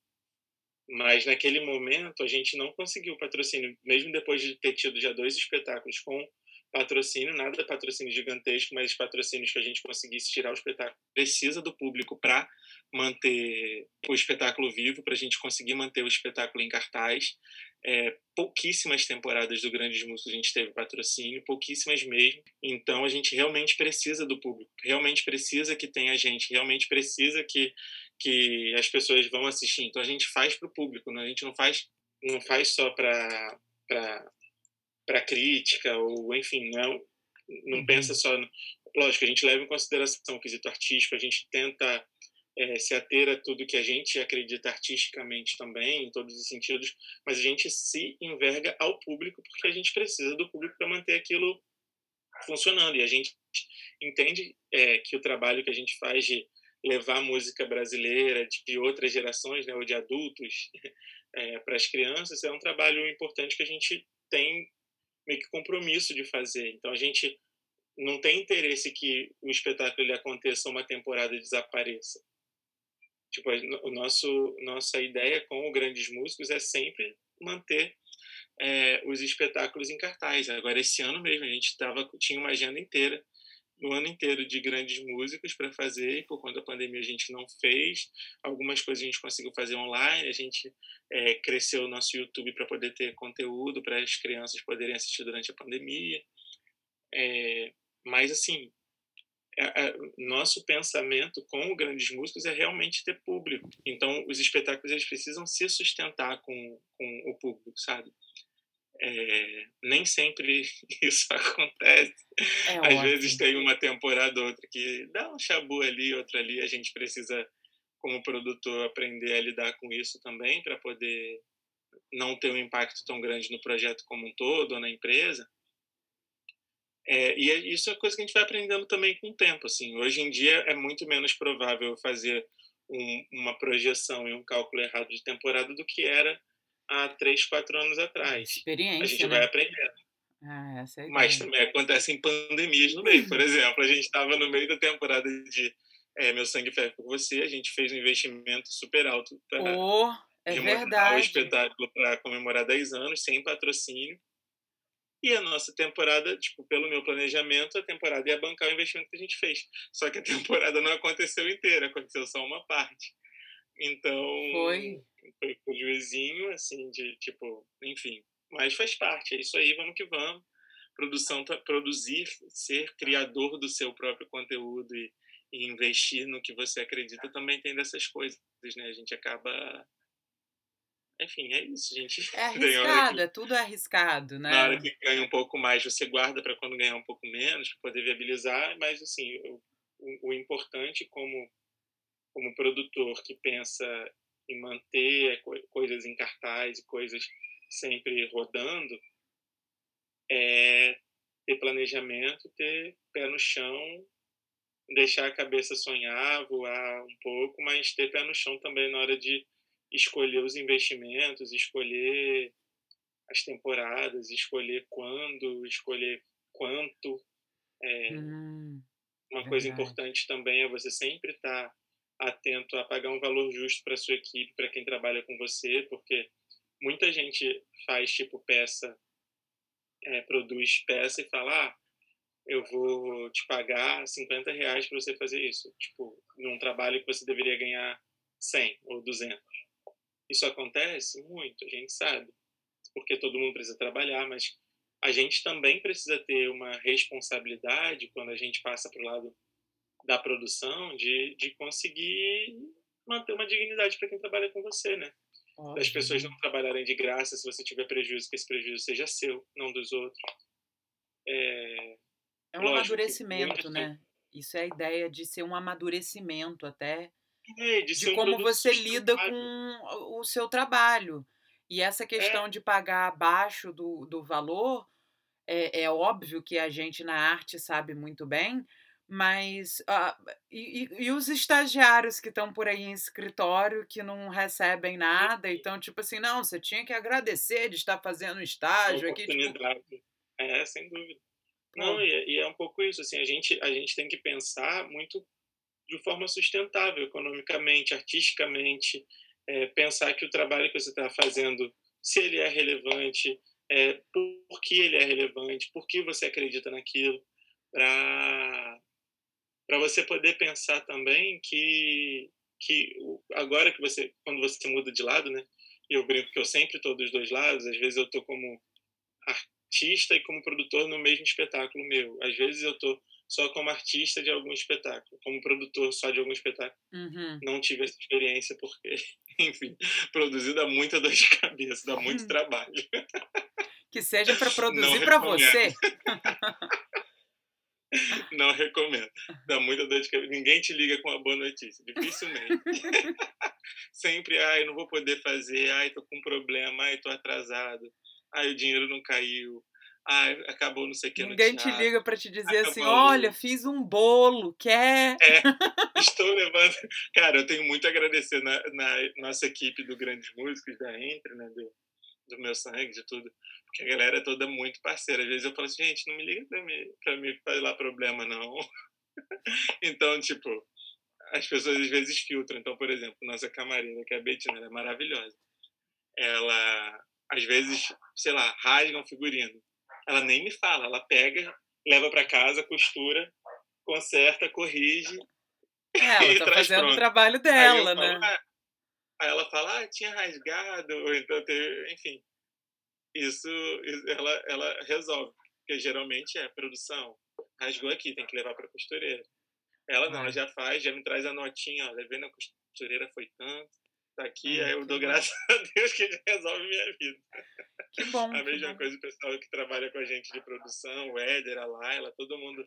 Mas naquele momento a gente não conseguiu patrocínio, mesmo depois de ter tido já dois espetáculos com patrocínio, nada patrocínio gigantesco, mas patrocínios que a gente conseguisse tirar o espetáculo. Precisa do público para manter o espetáculo vivo, para a gente conseguir manter o espetáculo em cartaz. É, pouquíssimas temporadas do Grandes Músicos a gente teve patrocínio, pouquíssimas mesmo. Então a gente realmente precisa do público, realmente precisa que tenha gente, realmente precisa que, que as pessoas vão assistir. Então a gente faz para o público, né? a gente não faz, não faz só para para crítica ou enfim não não uhum. pensa só no... lógico a gente leva em consideração o quesito artístico a gente tenta é, se ater a tudo que a gente acredita artisticamente também em todos os sentidos mas a gente se enverga ao público porque a gente precisa do público para manter aquilo funcionando e a gente entende é, que o trabalho que a gente faz de levar a música brasileira de outras gerações né, ou de adultos é, para as crianças é um trabalho importante que a gente tem meio que compromisso de fazer. Então a gente não tem interesse que o espetáculo ele aconteça uma temporada e desapareça. Tipo, o nosso nossa ideia com o Grandes Músicos é sempre manter é, os espetáculos em cartaz. Agora esse ano mesmo a gente tava tinha uma agenda inteira no ano inteiro de grandes músicos para fazer, e por conta da pandemia a gente não fez. Algumas coisas a gente conseguiu fazer online, a gente é, cresceu o nosso YouTube para poder ter conteúdo para as crianças poderem assistir durante a pandemia. É, mas, assim, é, é, nosso pensamento com grandes músicos é realmente ter público. Então, os espetáculos eles precisam se sustentar com, com o público, sabe? É, nem sempre isso acontece. É Às ótimo. vezes tem uma temporada ou outra que dá um chabu ali, outra ali. A gente precisa, como produtor, aprender a lidar com isso também para poder não ter um impacto tão grande no projeto como um todo ou na empresa. É, e é, isso é coisa que a gente vai aprendendo também com o tempo. Assim. Hoje em dia é muito menos provável fazer um, uma projeção e um cálculo errado de temporada do que era há três, quatro anos atrás. Experiência. A gente né? vai aprendendo. Ah, essa é Mas também acontecem pandemias no meio. Por exemplo, a gente estava no meio da temporada de é, Meu Sangue Ferro por Você, a gente fez um investimento super alto para oh, é verdade. o espetáculo para comemorar 10 anos, sem patrocínio. E a nossa temporada, tipo, pelo meu planejamento, a temporada ia bancar o investimento que a gente fez. Só que a temporada não aconteceu inteira, aconteceu só uma parte. Então. Foi. Foi prejuizinho, assim, de tipo, enfim. Mas faz parte, é isso aí, vamos que vamos. Produção, produzir, ser criador do seu próprio conteúdo e, e investir no que você acredita também tem dessas coisas, né? A gente acaba enfim, é isso, gente. É arriscado, que, é tudo arriscado, né? Na hora que ganha um pouco mais, você guarda para quando ganhar um pouco menos, para poder viabilizar, mas assim, o, o, importante como como produtor que pensa em manter coisas em cartaz e coisas sempre rodando, é ter planejamento, ter pé no chão, deixar a cabeça sonhar, voar um pouco, mas ter pé no chão também na hora de escolher os investimentos, escolher as temporadas, escolher quando, escolher quanto. É, hum, uma verdade. coisa importante também é você sempre estar tá atento a pagar um valor justo para sua equipe, para quem trabalha com você, porque muita gente faz tipo peça, é, produz peça e fala, ah, eu vou te pagar 50 reais para você fazer isso, tipo, num trabalho que você deveria ganhar 100 ou 200. Isso acontece muito, a gente sabe, porque todo mundo precisa trabalhar, mas a gente também precisa ter uma responsabilidade quando a gente passa para o lado da produção de, de conseguir manter uma dignidade para quem trabalha com você, né? Óbvio. Das pessoas não trabalharem de graça se você tiver prejuízo, que esse prejuízo seja seu, não dos outros. É, é um amadurecimento, né? Isso é a ideia de ser um amadurecimento até É, de, de um como você lida com o seu trabalho. E essa questão é. de pagar abaixo do, do valor, é, é, óbvio que a gente na arte sabe muito bem, mas uh, e, e, os estagiários que estão por aí em escritório que não recebem nada, então, tipo assim, não, você tinha que agradecer de estar fazendo estágio aqui. Tipo... É, sem dúvida. Não, e, e, é um pouco isso, assim, a gente, a gente tem que pensar muito de forma sustentável, economicamente, artisticamente, é, pensar que o trabalho que você está fazendo, se ele é relevante, é, por que ele é relevante, por que você acredita naquilo, para para você poder pensar também que que agora que você quando você muda de lado, né? Eu brinco que eu sempre estou dos dois lados. Às vezes eu estou como artista e como produtor no mesmo espetáculo meu. Às vezes eu estou só como artista de algum espetáculo, como produtor só de algum espetáculo. Uhum. Não tive essa experiência porque, enfim, produzir dá muita dor de cabeça, dá muito uhum. trabalho. Que seja para produzir para você. Não recomendo. Dá muita dor de cabeça. Ninguém te liga com uma boa notícia. Dificilmente. Sempre, ai, não vou poder fazer. Ai, tô com problema. Ai, tô atrasado. Ai, o dinheiro não caiu. Ai, acabou não sei o que Ninguém te liga para te dizer assim, acabou assim, olha, fiz um bolo, quer? É, estou levando... Cara, eu tenho muito a agradecer na, na nossa equipe do Grandes Músicos, da Entre, né, do, do meu sangue, de tudo porque a galera é toda muito parceira. Às vezes eu falo assim, gente, não me liga pra mim, pra mim falar problema, não. então, tipo, as pessoas às vezes filtram. Então, por exemplo, nossa camareira, que é a Betina, ela é maravilhosa. Ela, às vezes, sei lá, rasga um figurino. Ela nem me fala, ela pega, leva para casa, costura, conserta, corrige. É, ela tá fazendo pronto. o trabalho dela, né? Falo, ah, aí ela fala, ah, tinha rasgado, ou então teve, enfim isso, ela, ela resolve. Porque geralmente é produção. Rasgou aqui, tem que levar para costureira. Ela não, ela já faz, já me traz a notinha, ó, levei na costureira, foi tanto. Tá aqui, aí eu dou bom. graças a Deus que ele resolve minha vida. Que bom. a mesma bom. coisa o pessoal que trabalha com a gente de produção, o Éder, a Laila, todo mundo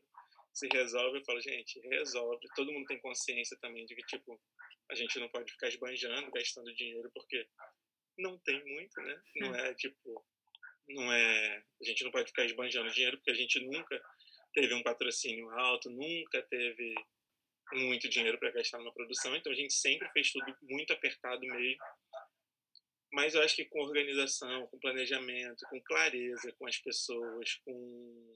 se resolve. Eu falo, gente, resolve. Todo mundo tem consciência também de que, tipo, a gente não pode ficar esbanjando, gastando dinheiro, porque não tem muito, né? Não hum. é, tipo, não é, a gente não pode ficar esbanjando dinheiro porque a gente nunca teve um patrocínio alto, nunca teve muito dinheiro para gastar numa produção, então a gente sempre fez tudo muito apertado mesmo. Mas eu acho que com organização, com planejamento, com clareza com as pessoas, com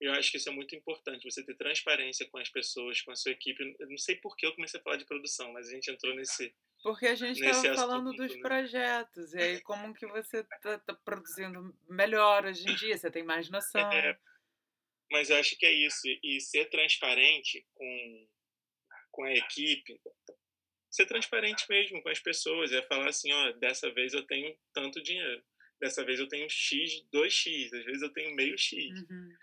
eu acho que isso é muito importante, você ter transparência com as pessoas, com a sua equipe. Eu não sei por que eu comecei a falar de produção, mas a gente entrou nesse porque a gente estava falando dos né? projetos, e aí como que você está tá produzindo melhor hoje em dia, você tem mais noção. É, mas eu acho que é isso, e ser transparente com, com a equipe, ser transparente mesmo com as pessoas, é falar assim, ó, dessa vez eu tenho tanto dinheiro, dessa vez eu tenho X, 2X, às vezes eu tenho meio X. Uhum.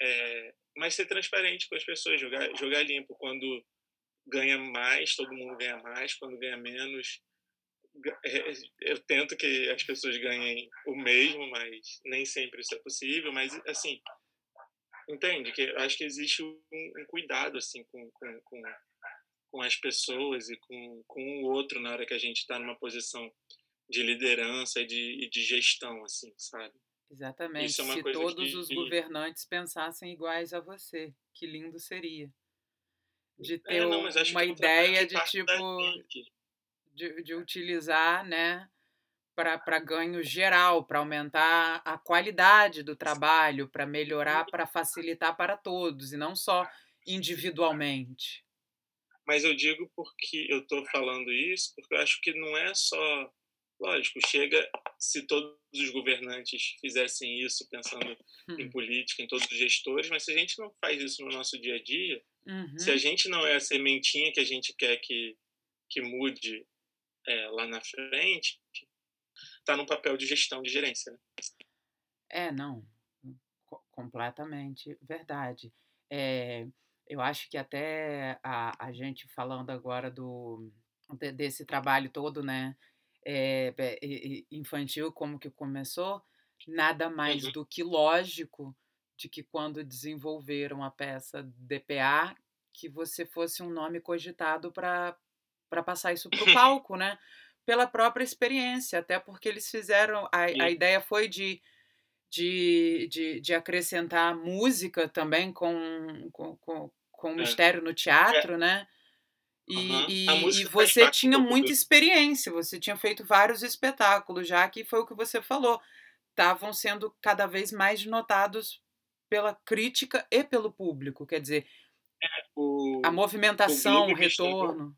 É, mas ser transparente com as pessoas, jogar, jogar limpo, quando ganha mais, todo mundo ganha mais, quando ganha menos. É, eu tento que as pessoas ganhem o mesmo, mas nem sempre isso é possível. Mas, assim, entende? que Acho que existe um, um cuidado assim com, com, com, com, as pessoas e com, com o outro na hora que a gente está numa posição de liderança e de, de gestão, assim, sabe? Exatamente. É Se todos que, os governantes pensassem iguais a você, que lindo seria de ter é, não, uma ideia de tipo de, de utilizar, né, para ganho geral, para aumentar a qualidade do trabalho, para melhorar, para facilitar para todos e não só individualmente. Mas eu digo porque eu estou falando isso, porque eu acho que não é só lógico, chega se todos os governantes fizessem isso pensando hum. em política, em todos os gestores, mas se a gente não faz isso no nosso dia a dia, uhum. se a gente não é a sementinha que a gente quer que, que mude é, lá na frente, está no papel de gestão, de gerência. Né? É, não, completamente verdade. É, eu acho que até a, a gente falando agora do desse trabalho todo, né, é, infantil, como que começou, nada mais uhum. do que lógico de que quando desenvolveram a peça DPA, que você fosse um nome cogitado para passar isso para o palco, né? Pela própria experiência, até porque eles fizeram. A, a ideia foi de, de, de, de, acrescentar música também com, com, com, com é. mistério no teatro, é. né? E, uhum. e, e você tinha muita experiência, você tinha feito vários espetáculos já, que foi o que você falou. Estavam sendo cada vez mais notados pela crítica e pelo público. Quer dizer, é, o, a movimentação, o, o retorno.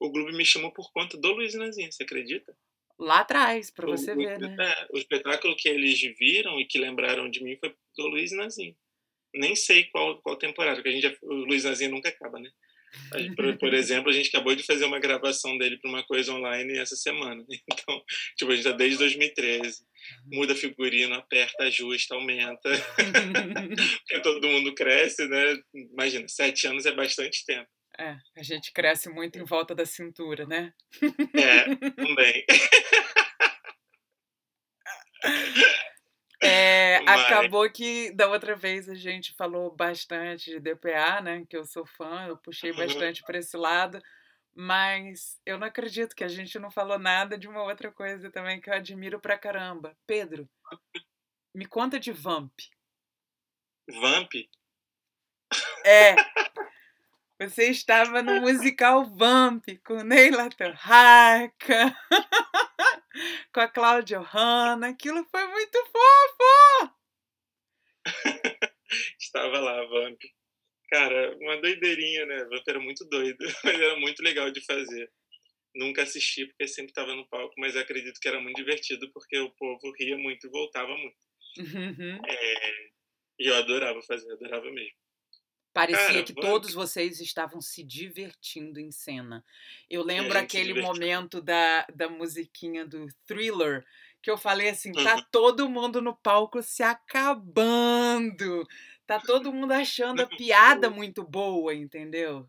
o Globo me chamou por conta do Luiz Nazinho, você acredita? Lá atrás, para você ver, né? É, o espetáculo que eles viram e que lembraram de mim foi do Luiz Nazinho. Nem sei qual, qual temporada, porque a gente já, o Luiz Nazinho nunca acaba, né? Por, por, exemplo, a gente acabou de fazer uma gravação dele para uma coisa online essa semana. Então, tipo, a gente tá desde 2013. Muda figurino, aperta, ajusta, aumenta. Porque todo mundo cresce, né? Imagina, sete anos é bastante tempo. É, a gente cresce muito em volta da cintura, né? É, também. É, acabou que da outra vez a gente falou bastante de DPA, né? Que eu sou fã, eu puxei uhum. bastante para esse lado, mas eu não acredito que a gente não falou nada de uma outra coisa também que eu admiro pra caramba. Pedro, me conta de Vamp. Vamp? É. Você estava no musical Vamp com Neila Torraca. com a Cláudia Hanna. Aquilo foi muito fofo! Estava lá, Vamp. Cara, uma doideirinha, né? Vamp era muito doido, mas era muito legal de fazer. Nunca assisti porque sempre estava no palco, mas acredito que era muito divertido porque o povo ria muito e voltava muito. Uhum. É, e eu adorava fazer, adorava mesmo. Parecia Cara, que todos vocês estavam se divertindo em cena. Eu lembro aquele momento da, da musiquinha do thriller, que eu falei assim: tá uhum. todo mundo no palco se acabando. Tá todo mundo achando a piada muito boa, entendeu?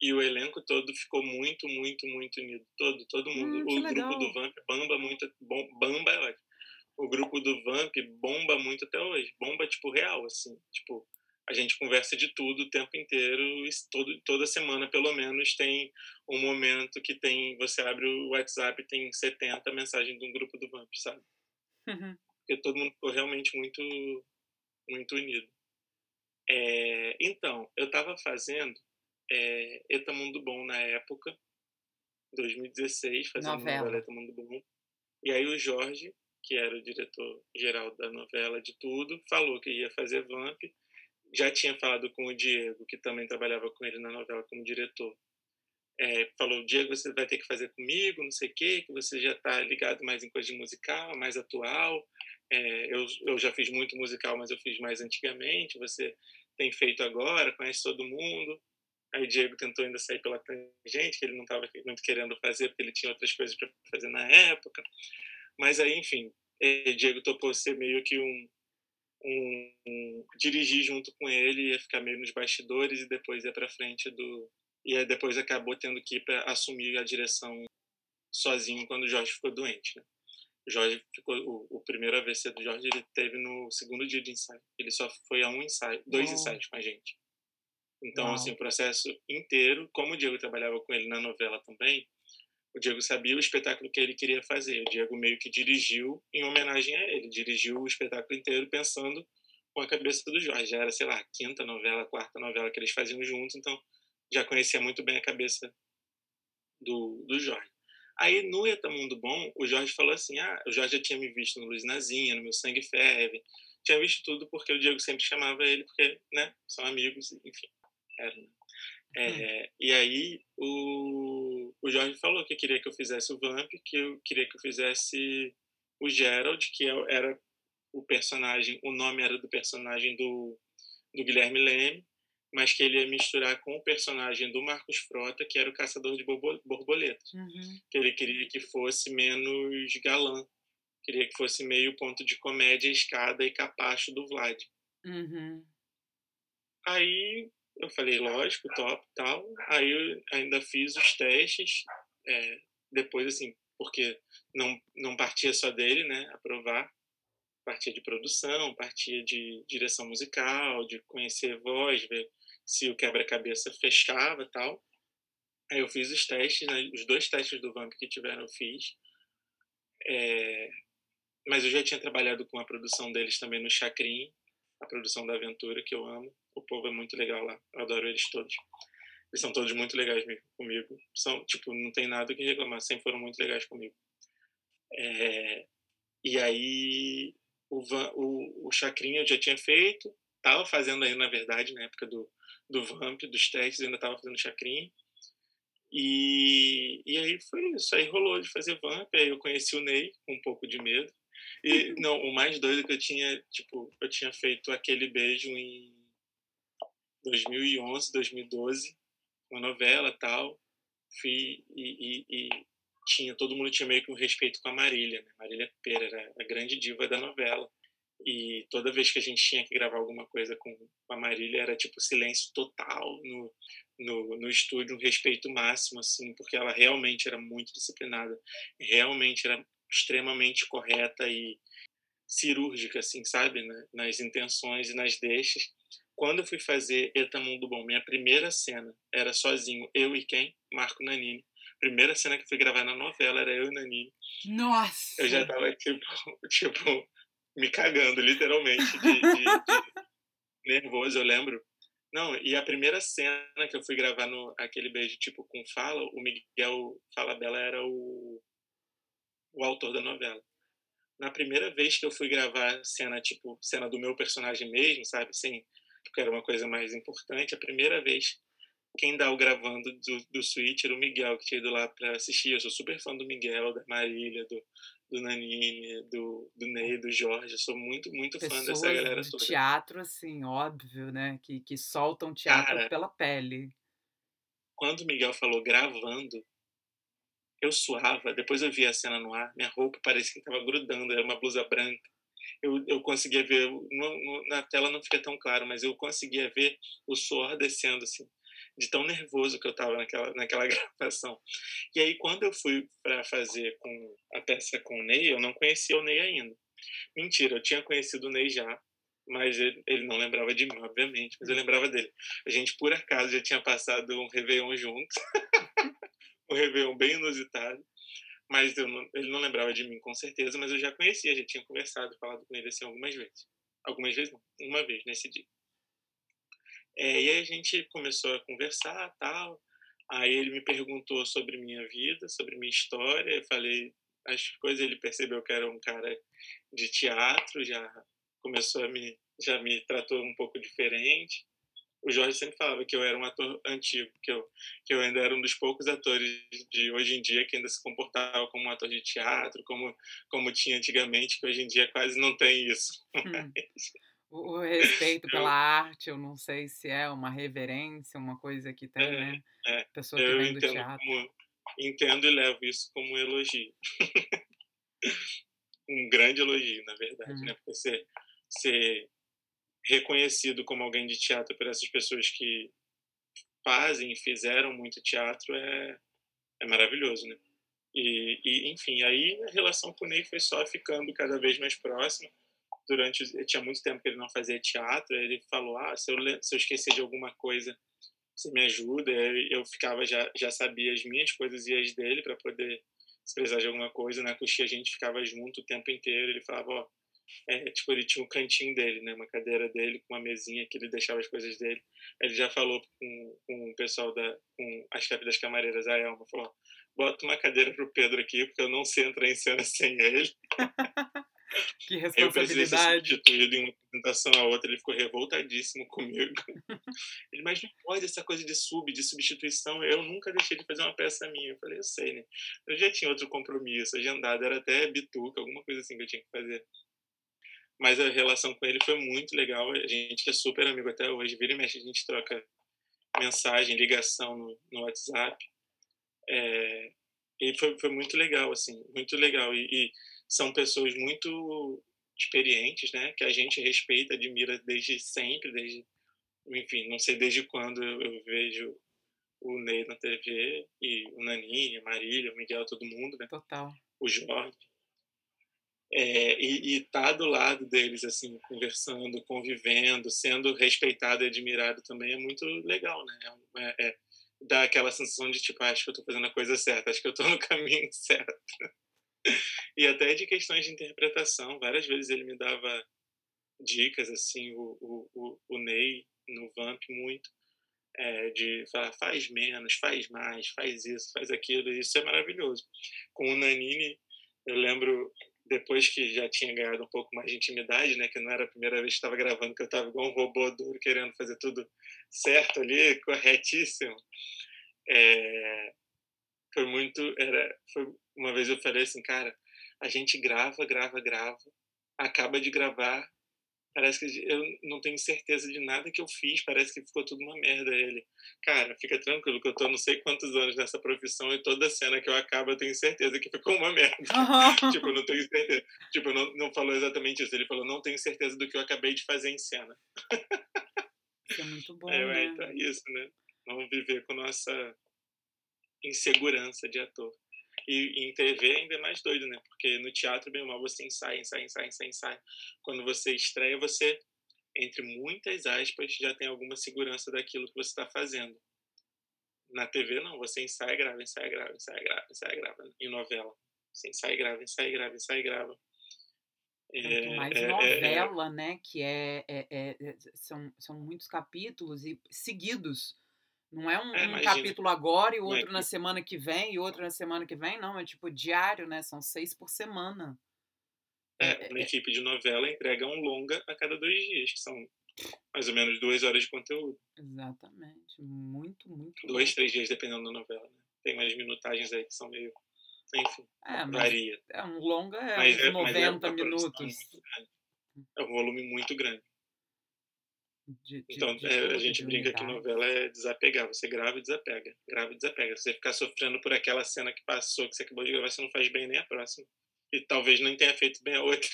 E o elenco todo ficou muito, muito, muito unido. Todo, todo mundo. Hum, o legal. grupo do Vamp bomba muito. Bom, bamba é ótimo. O grupo do Vamp bomba muito até hoje. Bomba, tipo, real, assim. Tipo, a gente conversa de tudo o tempo inteiro, todo, toda semana pelo menos tem um momento que tem, você abre o WhatsApp tem 70 mensagens de um grupo do Vamp, sabe? Uhum. Porque todo mundo ficou realmente muito, muito unido. É, então, eu estava fazendo é, Eta Mundo Bom na época, 2016, fazendo novela. novela Eta Mundo Bom. E aí o Jorge, que era o diretor-geral da novela de tudo, falou que ia fazer Vamp, já tinha falado com o Diego, que também trabalhava com ele na novela como diretor. É, falou, Diego, você vai ter que fazer comigo, não sei o quê, que você já está ligado mais em coisa de musical, mais atual. É, eu, eu já fiz muito musical, mas eu fiz mais antigamente. Você tem feito agora, conhece todo mundo. Aí o Diego tentou ainda sair pela tangente, que ele não estava muito querendo fazer, porque ele tinha outras coisas para fazer na época. Mas aí, enfim, é, Diego topou ser meio que um, um, dirigir junto com ele, ia ficar meio nos bastidores e depois ia para frente do e depois acabou tendo que assumir a direção sozinho quando o Jorge ficou doente. Né? O Jorge ficou o, o, primeiro AVC do Jorge ele teve no segundo dia de ensaio. Ele só foi a um ensaio, dois ensaios com a gente. Então assim o processo inteiro, como o Diego trabalhava com ele na novela também, o Diego sabia o espetáculo que ele queria fazer. O Diego meio que dirigiu em homenagem a ele, dirigiu o espetáculo inteiro pensando com a cabeça do Jorge. Já era, sei lá, a quinta novela, a quarta novela que eles faziam juntos, então já conhecia muito bem a cabeça do, do Jorge. Aí no Eta Mundo Bom, o Jorge falou assim: ah, o Jorge já tinha me visto no Luiz Nazinha, no Meu Sangue Ferve, tinha visto tudo porque o Diego sempre chamava ele, porque, né, são amigos, enfim, era, né? É, e aí o, o Jorge falou que queria que eu fizesse o Vamp, que eu queria que eu fizesse o Gerald, que é era o personagem, o nome era do personagem do, do Guilherme Leme, mas que ele ia misturar com o personagem do Marcos Frota, que era o caçador de borboletas. Uhum. Que ele queria que fosse menos galã, queria que fosse meio ponto de comédia, escada e capacho do Vlad. Uhum. Aí eu falei, lógico, top, tal. Aí eu ainda fiz os testes, é, depois, assim, porque não, não partia só dele, né, aprovar. Partia de produção, partia de direção musical, de conhecer voz, ver se o quebra-cabeça fechava tal. Aí eu fiz os testes, né, os dois testes do Vamp que tiveram eu fiz. É, mas eu já tinha trabalhado com a produção deles também no Chacrin, a produção da Aventura, que eu amo. O povo é muito legal lá, eu adoro eles todos. Eles são todos muito legais comigo. São, tipo, não tem nada que reclamar, sempre foram muito legais comigo. É, e aí, o, o, o Chacrin eu já tinha feito, tava fazendo aí, na verdade, na época do, do Vamp, dos testes, ainda tava fazendo Chacrin. E, e aí foi isso, aí rolou de fazer Vamp, aí eu conheci o Ney com um pouco de medo. E não, o mais doido que eu tinha, tipo, eu tinha feito aquele beijo em 2011, 2012, uma novela tal. Fui e, e, e, tinha todo mundo tinha meio que um respeito com a Marília, né? Marília Pera era a grande diva da novela. E toda vez que a gente tinha que gravar alguma coisa com a Marília era tipo silêncio total no, no, no estúdio, um respeito máximo, assim, porque ela realmente era muito disciplinada, realmente era extremamente correta e cirúrgica, assim, sabe? Né? Nas intenções e nas deixas. Quando eu fui fazer Eta Mundo Bom, minha primeira cena era sozinho, eu e quem? Marco Nanini. Primeira cena que fui gravar na novela era eu e Nanini. Nossa! Eu já tava, tipo, tipo me cagando, literalmente, de, de, de nervoso, eu lembro. Não, e a primeira cena que eu fui gravar no aquele beijo tipo com fala, o Miguel Fala Bela era o o autor da novela. Na primeira vez que eu fui gravar cena, tipo, cena do meu personagem mesmo, sabe? Sim, porque era uma coisa mais importante. A primeira vez, quem dá o gravando do, do Switch era o Miguel, que tinha ido lá para assistir. Eu sou super fã do Miguel, da Marília, do, do Nanini, do, do Ney, do Jorge. Eu sou muito, muito Pessoas fã dessa galera de toda. teatro, assim, óbvio, né? Que, que soltam teatro Cara, pela pele. Quando o Miguel falou gravando, eu suava, depois eu vi a cena no ar, minha roupa parecia que estava grudando, era uma blusa branca. Eu, eu conseguia ver, no, na tela não fica tão claro, mas eu conseguia ver o suor descendo, assim, de tão nervoso que eu estava naquela, naquela gravação. E aí, quando eu fui para fazer com a peça com o Ney, eu não conhecia o Ney ainda. Mentira, eu tinha conhecido o Ney já, mas ele, ele, não lembrava de mim, obviamente, mas eu lembrava dele. A gente, por acaso, já tinha passado um Réveillon juntos. um Réveillon bem inusitado. Mas não, ele não lembrava de mim, com certeza, mas eu já conhecia, já tinha conversado, falado com ele assim algumas vezes. Algumas vezes não, uma vez nesse dia. É, e aí a gente começou a conversar tal. Aí ele me perguntou sobre minha vida, sobre minha história. Eu falei as coisas, ele percebeu que era um cara de teatro, já começou a me, já me tratou um pouco diferente o Jorge sempre falava que eu era um ator antigo, que eu, que eu ainda era um dos poucos atores de hoje em dia que ainda se comportava como um ator de teatro, como, como tinha antigamente, que hoje em dia quase não tem isso. Hum. O, o, respeito eu, pela arte, eu não sei se é uma reverência, uma coisa que tem, é, né? É, Pessoa que eu vem do entendo teatro. Como, entendo e levo isso como um elogio. um grande elogio, na verdade, Hum. né? Porque você, você reconhecido como alguém de teatro por essas pessoas que fazem fizeram muito teatro é, é maravilhoso, né? E, e, enfim, aí a relação com o Ney foi só ficando cada vez mais próxima. Durante, tinha muito tempo que ele não fazia teatro, ele falou, ah, se eu, se eu esquecer de alguma coisa, você me ajuda. Eu ficava, já, já sabia as minhas coisas e as dele para poder, se precisar de alguma coisa, na coxinha a gente ficava junto o tempo inteiro. Ele falava, ó, é, tipo, ele tinha um cantinho dele, né? Uma cadeira dele, com uma mesinha que ele deixava as coisas dele. Ele já falou com, com o pessoal da... com a chefe das camareiras, a Elma, falou, bota uma cadeira pro Pedro aqui, porque eu não sei entrar em cena sem ele. que Eu responsabilidade. substituído em uma apresentação a outra, ele ficou revoltadíssimo comigo. Ele, mas não pode essa coisa de sub, de substituição. Eu nunca deixei de fazer uma peça minha. Eu falei, eu sei, né? Eu já tinha outro compromisso agendado, era até bituca, alguma coisa assim que eu tinha que fazer mas a relação com ele foi muito legal. A gente é super amigo até hoje. Vira e mexe, a gente troca mensagem, ligação no, no WhatsApp. É, e foi, foi muito legal, assim, muito legal. E, e, são pessoas muito experientes, né? Que a gente respeita, admira desde sempre, desde, enfim, não sei desde quando eu, eu vejo o Ney na TV e o Nanini, a Marília, o Miguel, todo mundo, né? Total. O Jorge. É, e estar tá do lado deles, assim, conversando, convivendo, sendo respeitado e admirado também é muito legal, né? É, é, dá aquela sensação de tipo, ah, acho que eu tô fazendo a coisa certa, acho que eu tô no caminho certo. e até de questões de interpretação, várias vezes ele me dava dicas, assim, o, o, o, o Ney, no Vamp, muito, é, de falar, faz menos, faz mais, faz isso, faz aquilo, isso é maravilhoso. Com o Nanini, eu lembro, depois que já tinha ganhado um pouco mais de intimidade, né, que não era a primeira vez que estava gravando, que eu estava igual um robô duro, querendo fazer tudo certo ali, corretíssimo, é, foi muito, era, foi, uma vez eu falei assim, cara, a gente grava, grava, grava, acaba de gravar, parece que eu não tenho certeza de nada que eu fiz, parece que ficou tudo uma merda ele. Cara, fica tranquilo que eu tô não sei quantos anos nessa profissão e toda cena que eu acabo eu tenho certeza que ficou uma merda. Uhum. tipo, eu não tenho certeza. Tipo, não, não falou exatamente isso, ele falou, não tenho certeza do que eu acabei de fazer em cena. Isso é muito bom, é, né? Então é isso, né? Vamos viver com nossa insegurança de ator. E, em TV ainda é mais doido, né? Porque no teatro, bem ou mal, você ensaia, ensaia, ensaia, ensaia, ensaia. Quando você estreia, você, entre muitas aspas, já tem alguma segurança daquilo que você está fazendo. Na TV, não. Você ensaia, grava, ensaia, grava, ensaia, grava, ensaia, grava. Em novela. Você ensaia, grava, ensaia, grava, ensaia, grava. É, mais é, novela, é, né? Que é, é, são, são muitos capítulos e seguidos. Não é um, é, um capítulo agora e outro na semana que vem e outro na semana que vem, não. É tipo diário, né? São seis por semana. É, é uma é equipe de novela entrega um longa a cada dois dias, que são mais ou menos duas horas de conteúdo. Exatamente. Muito, muito. Dois, três dias, dependendo da novela. Né? Tem mais minutagens aí que são meio. Enfim, é, varia. É, um longa é mas uns é, 90 é minutos. É um volume muito grande. De, de, então, de, é, a gente brinca que novela é desapegar. Você grava e desapega. Grava e desapega. Se você ficar sofrendo por aquela cena que passou, que você acabou de gravar, você não faz bem nem a próxima. E talvez nem tenha feito bem a outra.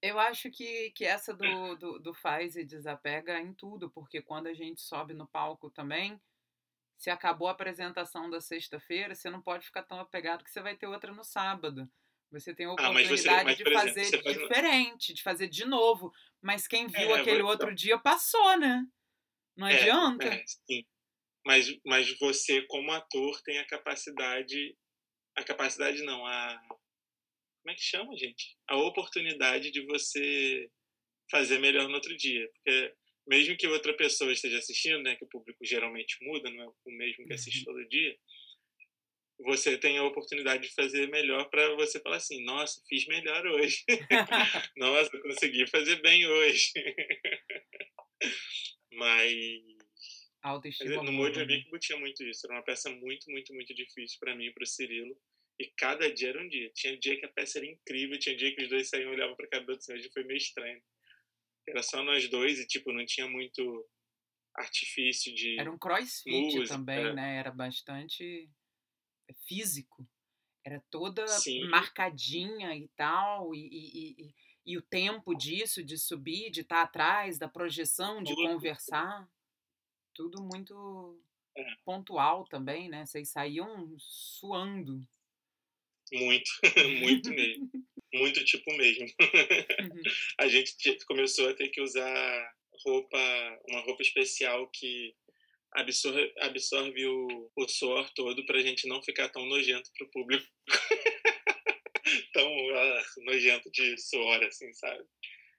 Eu acho que, que essa do, do, do faz e desapega em tudo, porque quando a gente sobe no palco também, se acabou a apresentação da sexta-feira, você não pode ficar tão apegado que você vai ter outra no sábado. Você tem a oportunidade ah, mas você, mas, de fazer exemplo, diferente, de fazer de novo. Mas quem viu é, aquele outro dia passou, né? Não é, adianta. É, sim. Mas, mas você, como ator, tem a capacidade. A capacidade não, a. Como é que chama, gente? A oportunidade de você fazer melhor no outro dia. Porque mesmo que outra pessoa esteja assistindo, né? Que o público geralmente muda, não é o mesmo que assiste uhum. todo dia você tem a oportunidade de fazer melhor para você falar assim, nossa, fiz melhor hoje. nossa, consegui fazer bem hoje. Mas Autoestima no Mojo Amigo né? tinha muito isso. Era uma peça muito, muito, muito difícil para mim e para o Cirilo. E cada dia era um dia. Tinha dia que a peça era incrível, tinha dia que os dois saíam e olhavam para cada outro. Assim, hoje foi meio estranho. Era só nós dois e, tipo, não tinha muito artifício de. Era um crossfit música. também, né? Era bastante físico. Era toda Sim. marcadinha e tal, e, e, e, e, o tempo disso, de subir, de estar atrás, da projeção, de conversar. Tudo muito é. pontual também, né? Vocês saíam suando. Muito, muito mesmo. muito tipo mesmo. Uhum. a gente começou a ter que usar roupa, uma roupa especial que absorve, absorve o, o suor todo para a gente não ficar tão nojento para o público. tão ah, nojento de suor, assim, sabe?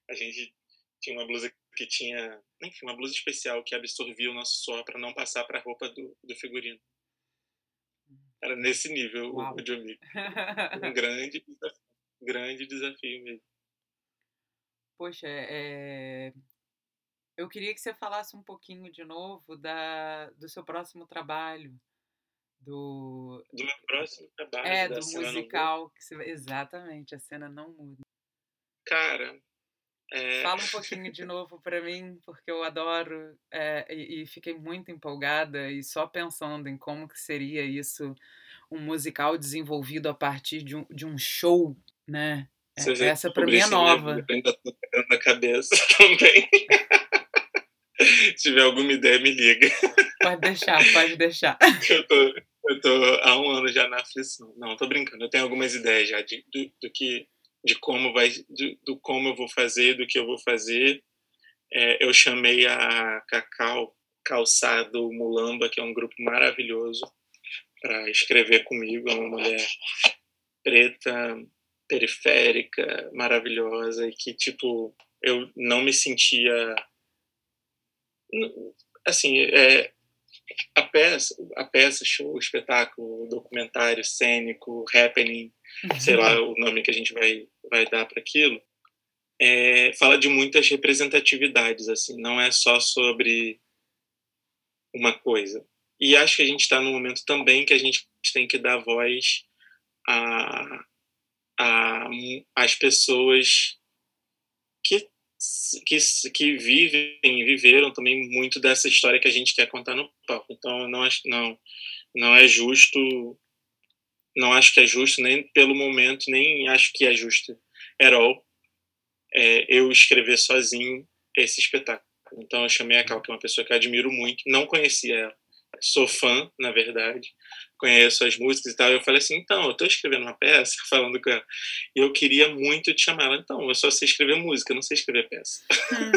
A gente tinha uma blusa que tinha, enfim, uma blusa especial que absorvia o nosso suor para não passar para a roupa do, do figurino. Era nesse nível Uau. o Johnny. Um grande desafio, grande desafio mesmo. Poxa, é, eu queria que você falasse um pouquinho de novo da, do seu próximo trabalho. Do, do meu próximo trabalho. É, do musical. Que você, exatamente, a cena não muda. Cara. É... Fala um pouquinho de novo para mim, porque eu adoro é, e, e, fiquei muito empolgada e só pensando em como que seria isso, um musical desenvolvido a partir de um, de um show, né? É, essa para mim é nova. Ainda tô na cabeça também. Se tiver alguma ideia, me liga. Pode deixar, pode deixar. Eu tô, eu tô há um ano já na aflição. Não, tô brincando. Eu tenho algumas ideias já de, do, do que, de como vai, do, do, como eu vou fazer, do que eu vou fazer. É, eu chamei a Cacau Calçado Mulamba, que é um grupo maravilhoso para escrever comigo. É uma mulher preta, periférica, maravilhosa e que, tipo, eu não me sentia. Assim, é, a peça, a peça, show, espetáculo, documentário, cênico, happening, sei lá o nome que a gente vai, vai dar para aquilo, é, fala de muitas representatividades, assim, não é só sobre uma coisa. E acho que a gente está num momento também que a gente tem que dar voz a, a, às pessoas que, que, que vivem e viveram também muito dessa história que a gente quer contar no palco. Então, não, não, não é justo, não acho que é justo, nem pelo momento, nem acho que é justo at all, é, eu escrever sozinho esse espetáculo. Então, eu chamei a Cal, que é uma pessoa que eu admiro muito, não conhecia ela, sou fã, na verdade, conheço as músicas e tal. Eu falei assim, então, eu estou escrevendo uma peça, falando com ela, e eu queria muito te chamar ela. Então, eu só sei escrever música, não sei escrever peça. Hum.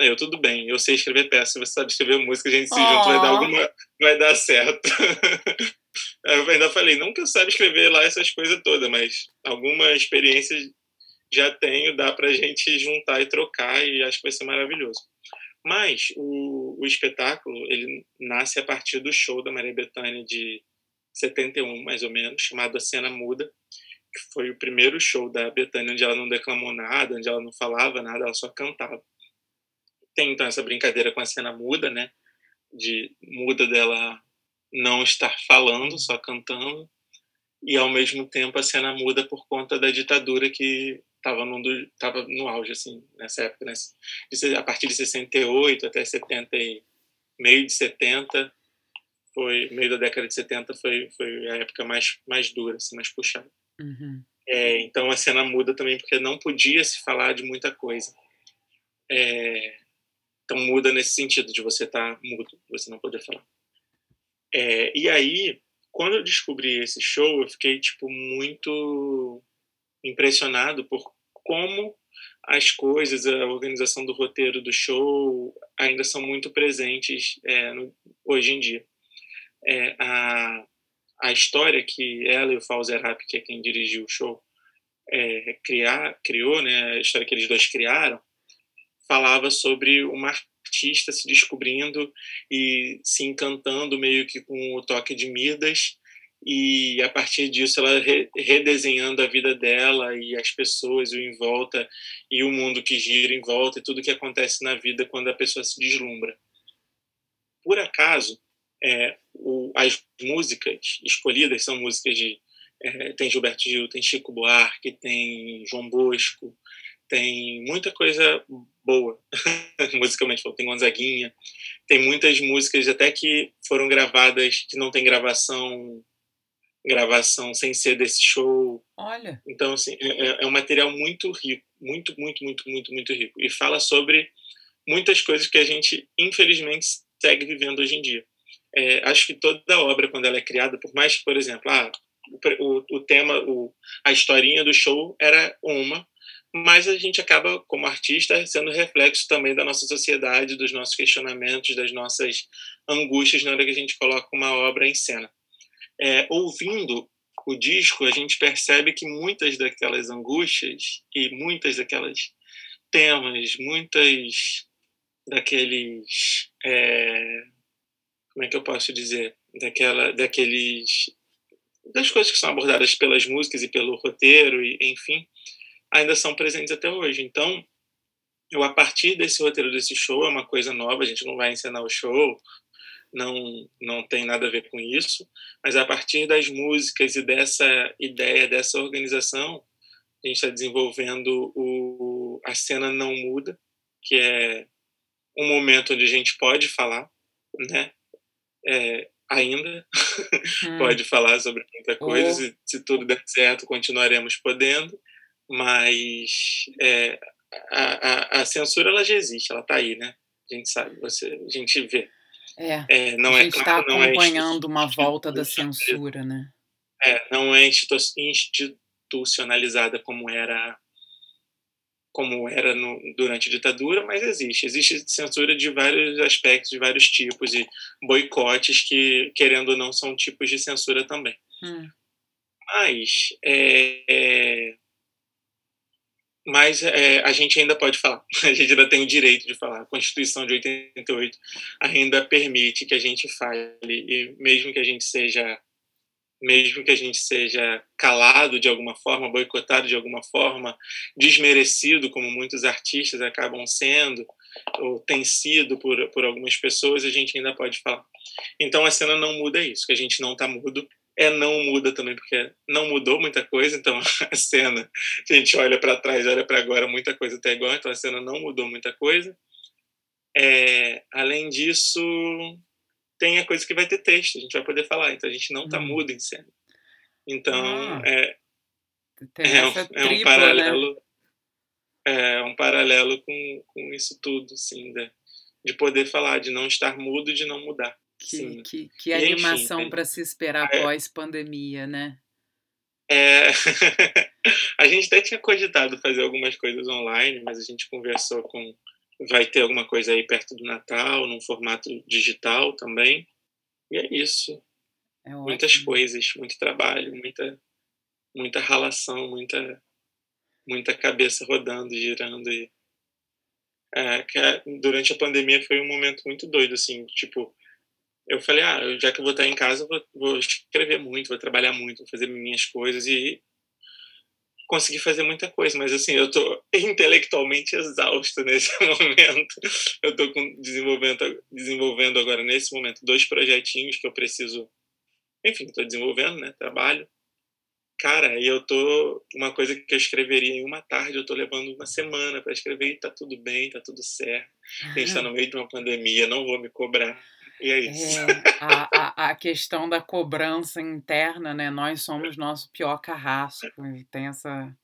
eu, tudo bem, eu sei escrever peça, você sabe escrever música, a gente se oh. junta, vai dar alguma, vai dar certo. eu ainda falei, não que eu saiba escrever lá essas coisas todas, mas alguma experiência já tenho, dá pra gente juntar e trocar, e acho que vai ser maravilhoso. Mas o, o espetáculo, ele nasce a partir do show da Maria Bethânia de 71, mais ou menos, chamado A Cena Muda, que foi o primeiro show da Bethânia onde ela não declamou nada, onde ela não falava nada, ela só cantava. Tem então essa brincadeira com a cena muda, né? De muda dela não estar falando, só cantando, e ao mesmo tempo a cena muda por conta da ditadura que estava no, tava no auge, assim, nessa época, né? a partir de 68 até 70 e meio de 70, foi, meio da década de 70 foi, foi a época mais, mais dura, assim, mais puxada. Uhum. É, então a cena muda também porque não podia se falar de muita coisa. É, então muda nesse sentido de você estar tá mudo, você não poder falar. É, e aí, quando eu descobri esse show, eu fiquei tipo muito impressionado por como as coisas, a organização do roteiro do show ainda são muito presentes é, no, hoje em dia. É, a, a história que ela e o Fauzer Rapp, que é quem dirigiu o show, é, criar, criou, né, a história que eles dois criaram, falava sobre uma artista se descobrindo e se encantando meio que com o toque de Midas e a partir disso ela re redesenhando a vida dela e as pessoas o em volta e o mundo que gira em volta e tudo que acontece na vida quando a pessoa se deslumbra. Por acaso, é, o, as músicas escolhidas são músicas de é, tem Gilberto Gil, tem Chico Buarque, tem João Bosco, tem muita coisa boa, musicalmente tem Gonzaguinha, tem muitas músicas até que foram gravadas que não tem gravação gravação sem ser desse show. Olha. Então, assim, é, é, é um material muito rico, muito, muito, muito, muito, muito rico. E fala sobre muitas coisas que a gente, infelizmente, segue vivendo hoje em dia. É, acho que toda obra, quando ela é criada, por mais que, por exemplo, ah, o, o, tema, o, a historinha do show era uma, mas a gente acaba, como artista, sendo reflexo também da nossa sociedade, dos nossos questionamentos, das nossas angústias na hora que a gente coloca uma obra em cena é, ouvindo o disco, a gente percebe que muitas daquelas angústias e muitas daquelas temas, muitas daqueles. É, como é que eu posso dizer? Daquela, daqueles. das coisas que são abordadas pelas músicas e pelo roteiro, e enfim, ainda são presentes até hoje. Então, eu, a partir desse roteiro desse show, é uma coisa nova, a gente não vai encenar o show, não, não tem nada a ver com isso, mas a partir das músicas e dessa ideia, dessa organização, a gente está desenvolvendo o, a cena Não Muda, que é um momento onde a gente pode falar, né? É, ainda hum. pode falar sobre muita coisa, oh. se, se, tudo der certo, continuaremos podendo, mas é, a, a, a, censura ela já existe, ela está aí, né? A gente sabe, você, a gente vê. É, é não a é gente está é acompanhando é uma volta da censura, né? É, não é institucionalizada como era como era no, durante a ditadura, mas existe. Existe censura de vários aspectos, de vários tipos, e boicotes que, querendo ou não, são tipos de censura também. Hum. Mas, é, é, mas é, a gente ainda pode falar, a gente ainda tem o direito de falar. A Constituição de 88 ainda permite que a gente fale, e mesmo que a gente seja mesmo que a gente seja calado de alguma forma, boicotado de alguma forma, desmerecido, como muitos artistas acabam sendo, ou tem sido por, por algumas pessoas, a gente ainda pode falar. Então a cena não muda isso, que a gente não está mudo, é não muda também, porque não mudou muita coisa, então a cena, a gente olha para trás, olha para agora, muita coisa está igual, então a cena não mudou muita coisa. É, além disso, tem a coisa que vai ter texto, a gente vai poder falar, então a gente não está hum. mudo em cena. Então, ah, é, é, um, tripla, é um paralelo né? é um paralelo com, com isso tudo, assim, de, de poder falar, de não estar mudo, de não mudar. Que, que, que animação para se esperar é, pós-pandemia, né? É, a gente até tinha cogitado fazer algumas coisas online, mas a gente conversou com vai ter alguma coisa aí perto do Natal, num formato digital também. E é isso. É Muitas coisas, muito trabalho, muita, muita ralação, muita, muita cabeça rodando, girando. E, é, é, durante a pandemia foi um momento muito doido, assim, tipo, eu falei, ah, já que eu vou estar em casa, vou, vou escrever muito, vou trabalhar muito, vou fazer minhas coisas e consegui fazer muita coisa, mas assim, eu tô intelectualmente exausto nesse momento. Eu tô com, desenvolvendo, desenvolvendo agora, nesse momento, dois projetinhos que eu preciso. Enfim, estou desenvolvendo, né? Trabalho. Cara, e eu tô. Uma coisa que eu escreveria em uma tarde, eu tô levando uma semana para escrever e tá tudo bem, tá tudo certo. A gente tá no meio de uma pandemia, não vou me cobrar. E é isso. É, a, a, a, questão da cobrança interna, né? Nós somos nosso pior carrasco. E tem essa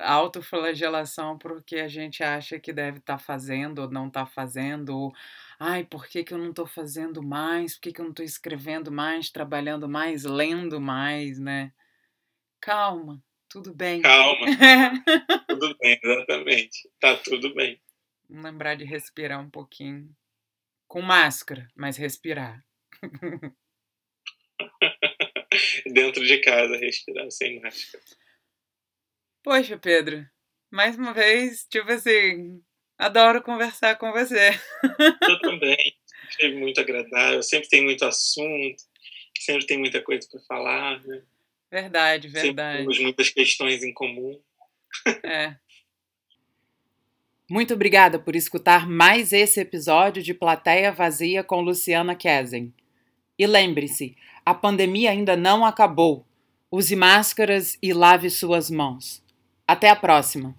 autoflagelação porque a gente acha que deve estar tá fazendo ou não está fazendo. Ou, Ai, por que, que eu não estou fazendo mais? Por que, que eu não estou escrevendo mais, trabalhando mais, lendo mais, né? Calma, tudo bem. Calma. tudo bem, exatamente. Tá tudo bem. Lembrar de respirar um pouquinho. Com máscara, mas respirar. Dentro de casa, respirar sem máscara. Poxa, Pedro, mais uma vez, tipo assim, adoro conversar com você. Eu também. Foi muito agradável. Sempre tem muito assunto, sempre tem muita coisa para falar, né? Verdade, verdade. Sempre temos muitas questões em comum. É. Muito obrigada por escutar mais esse episódio de Plateia Vazia com Luciana Kesen. E lembre-se, a pandemia ainda não acabou. Use máscaras e lave suas mãos. Até a próxima!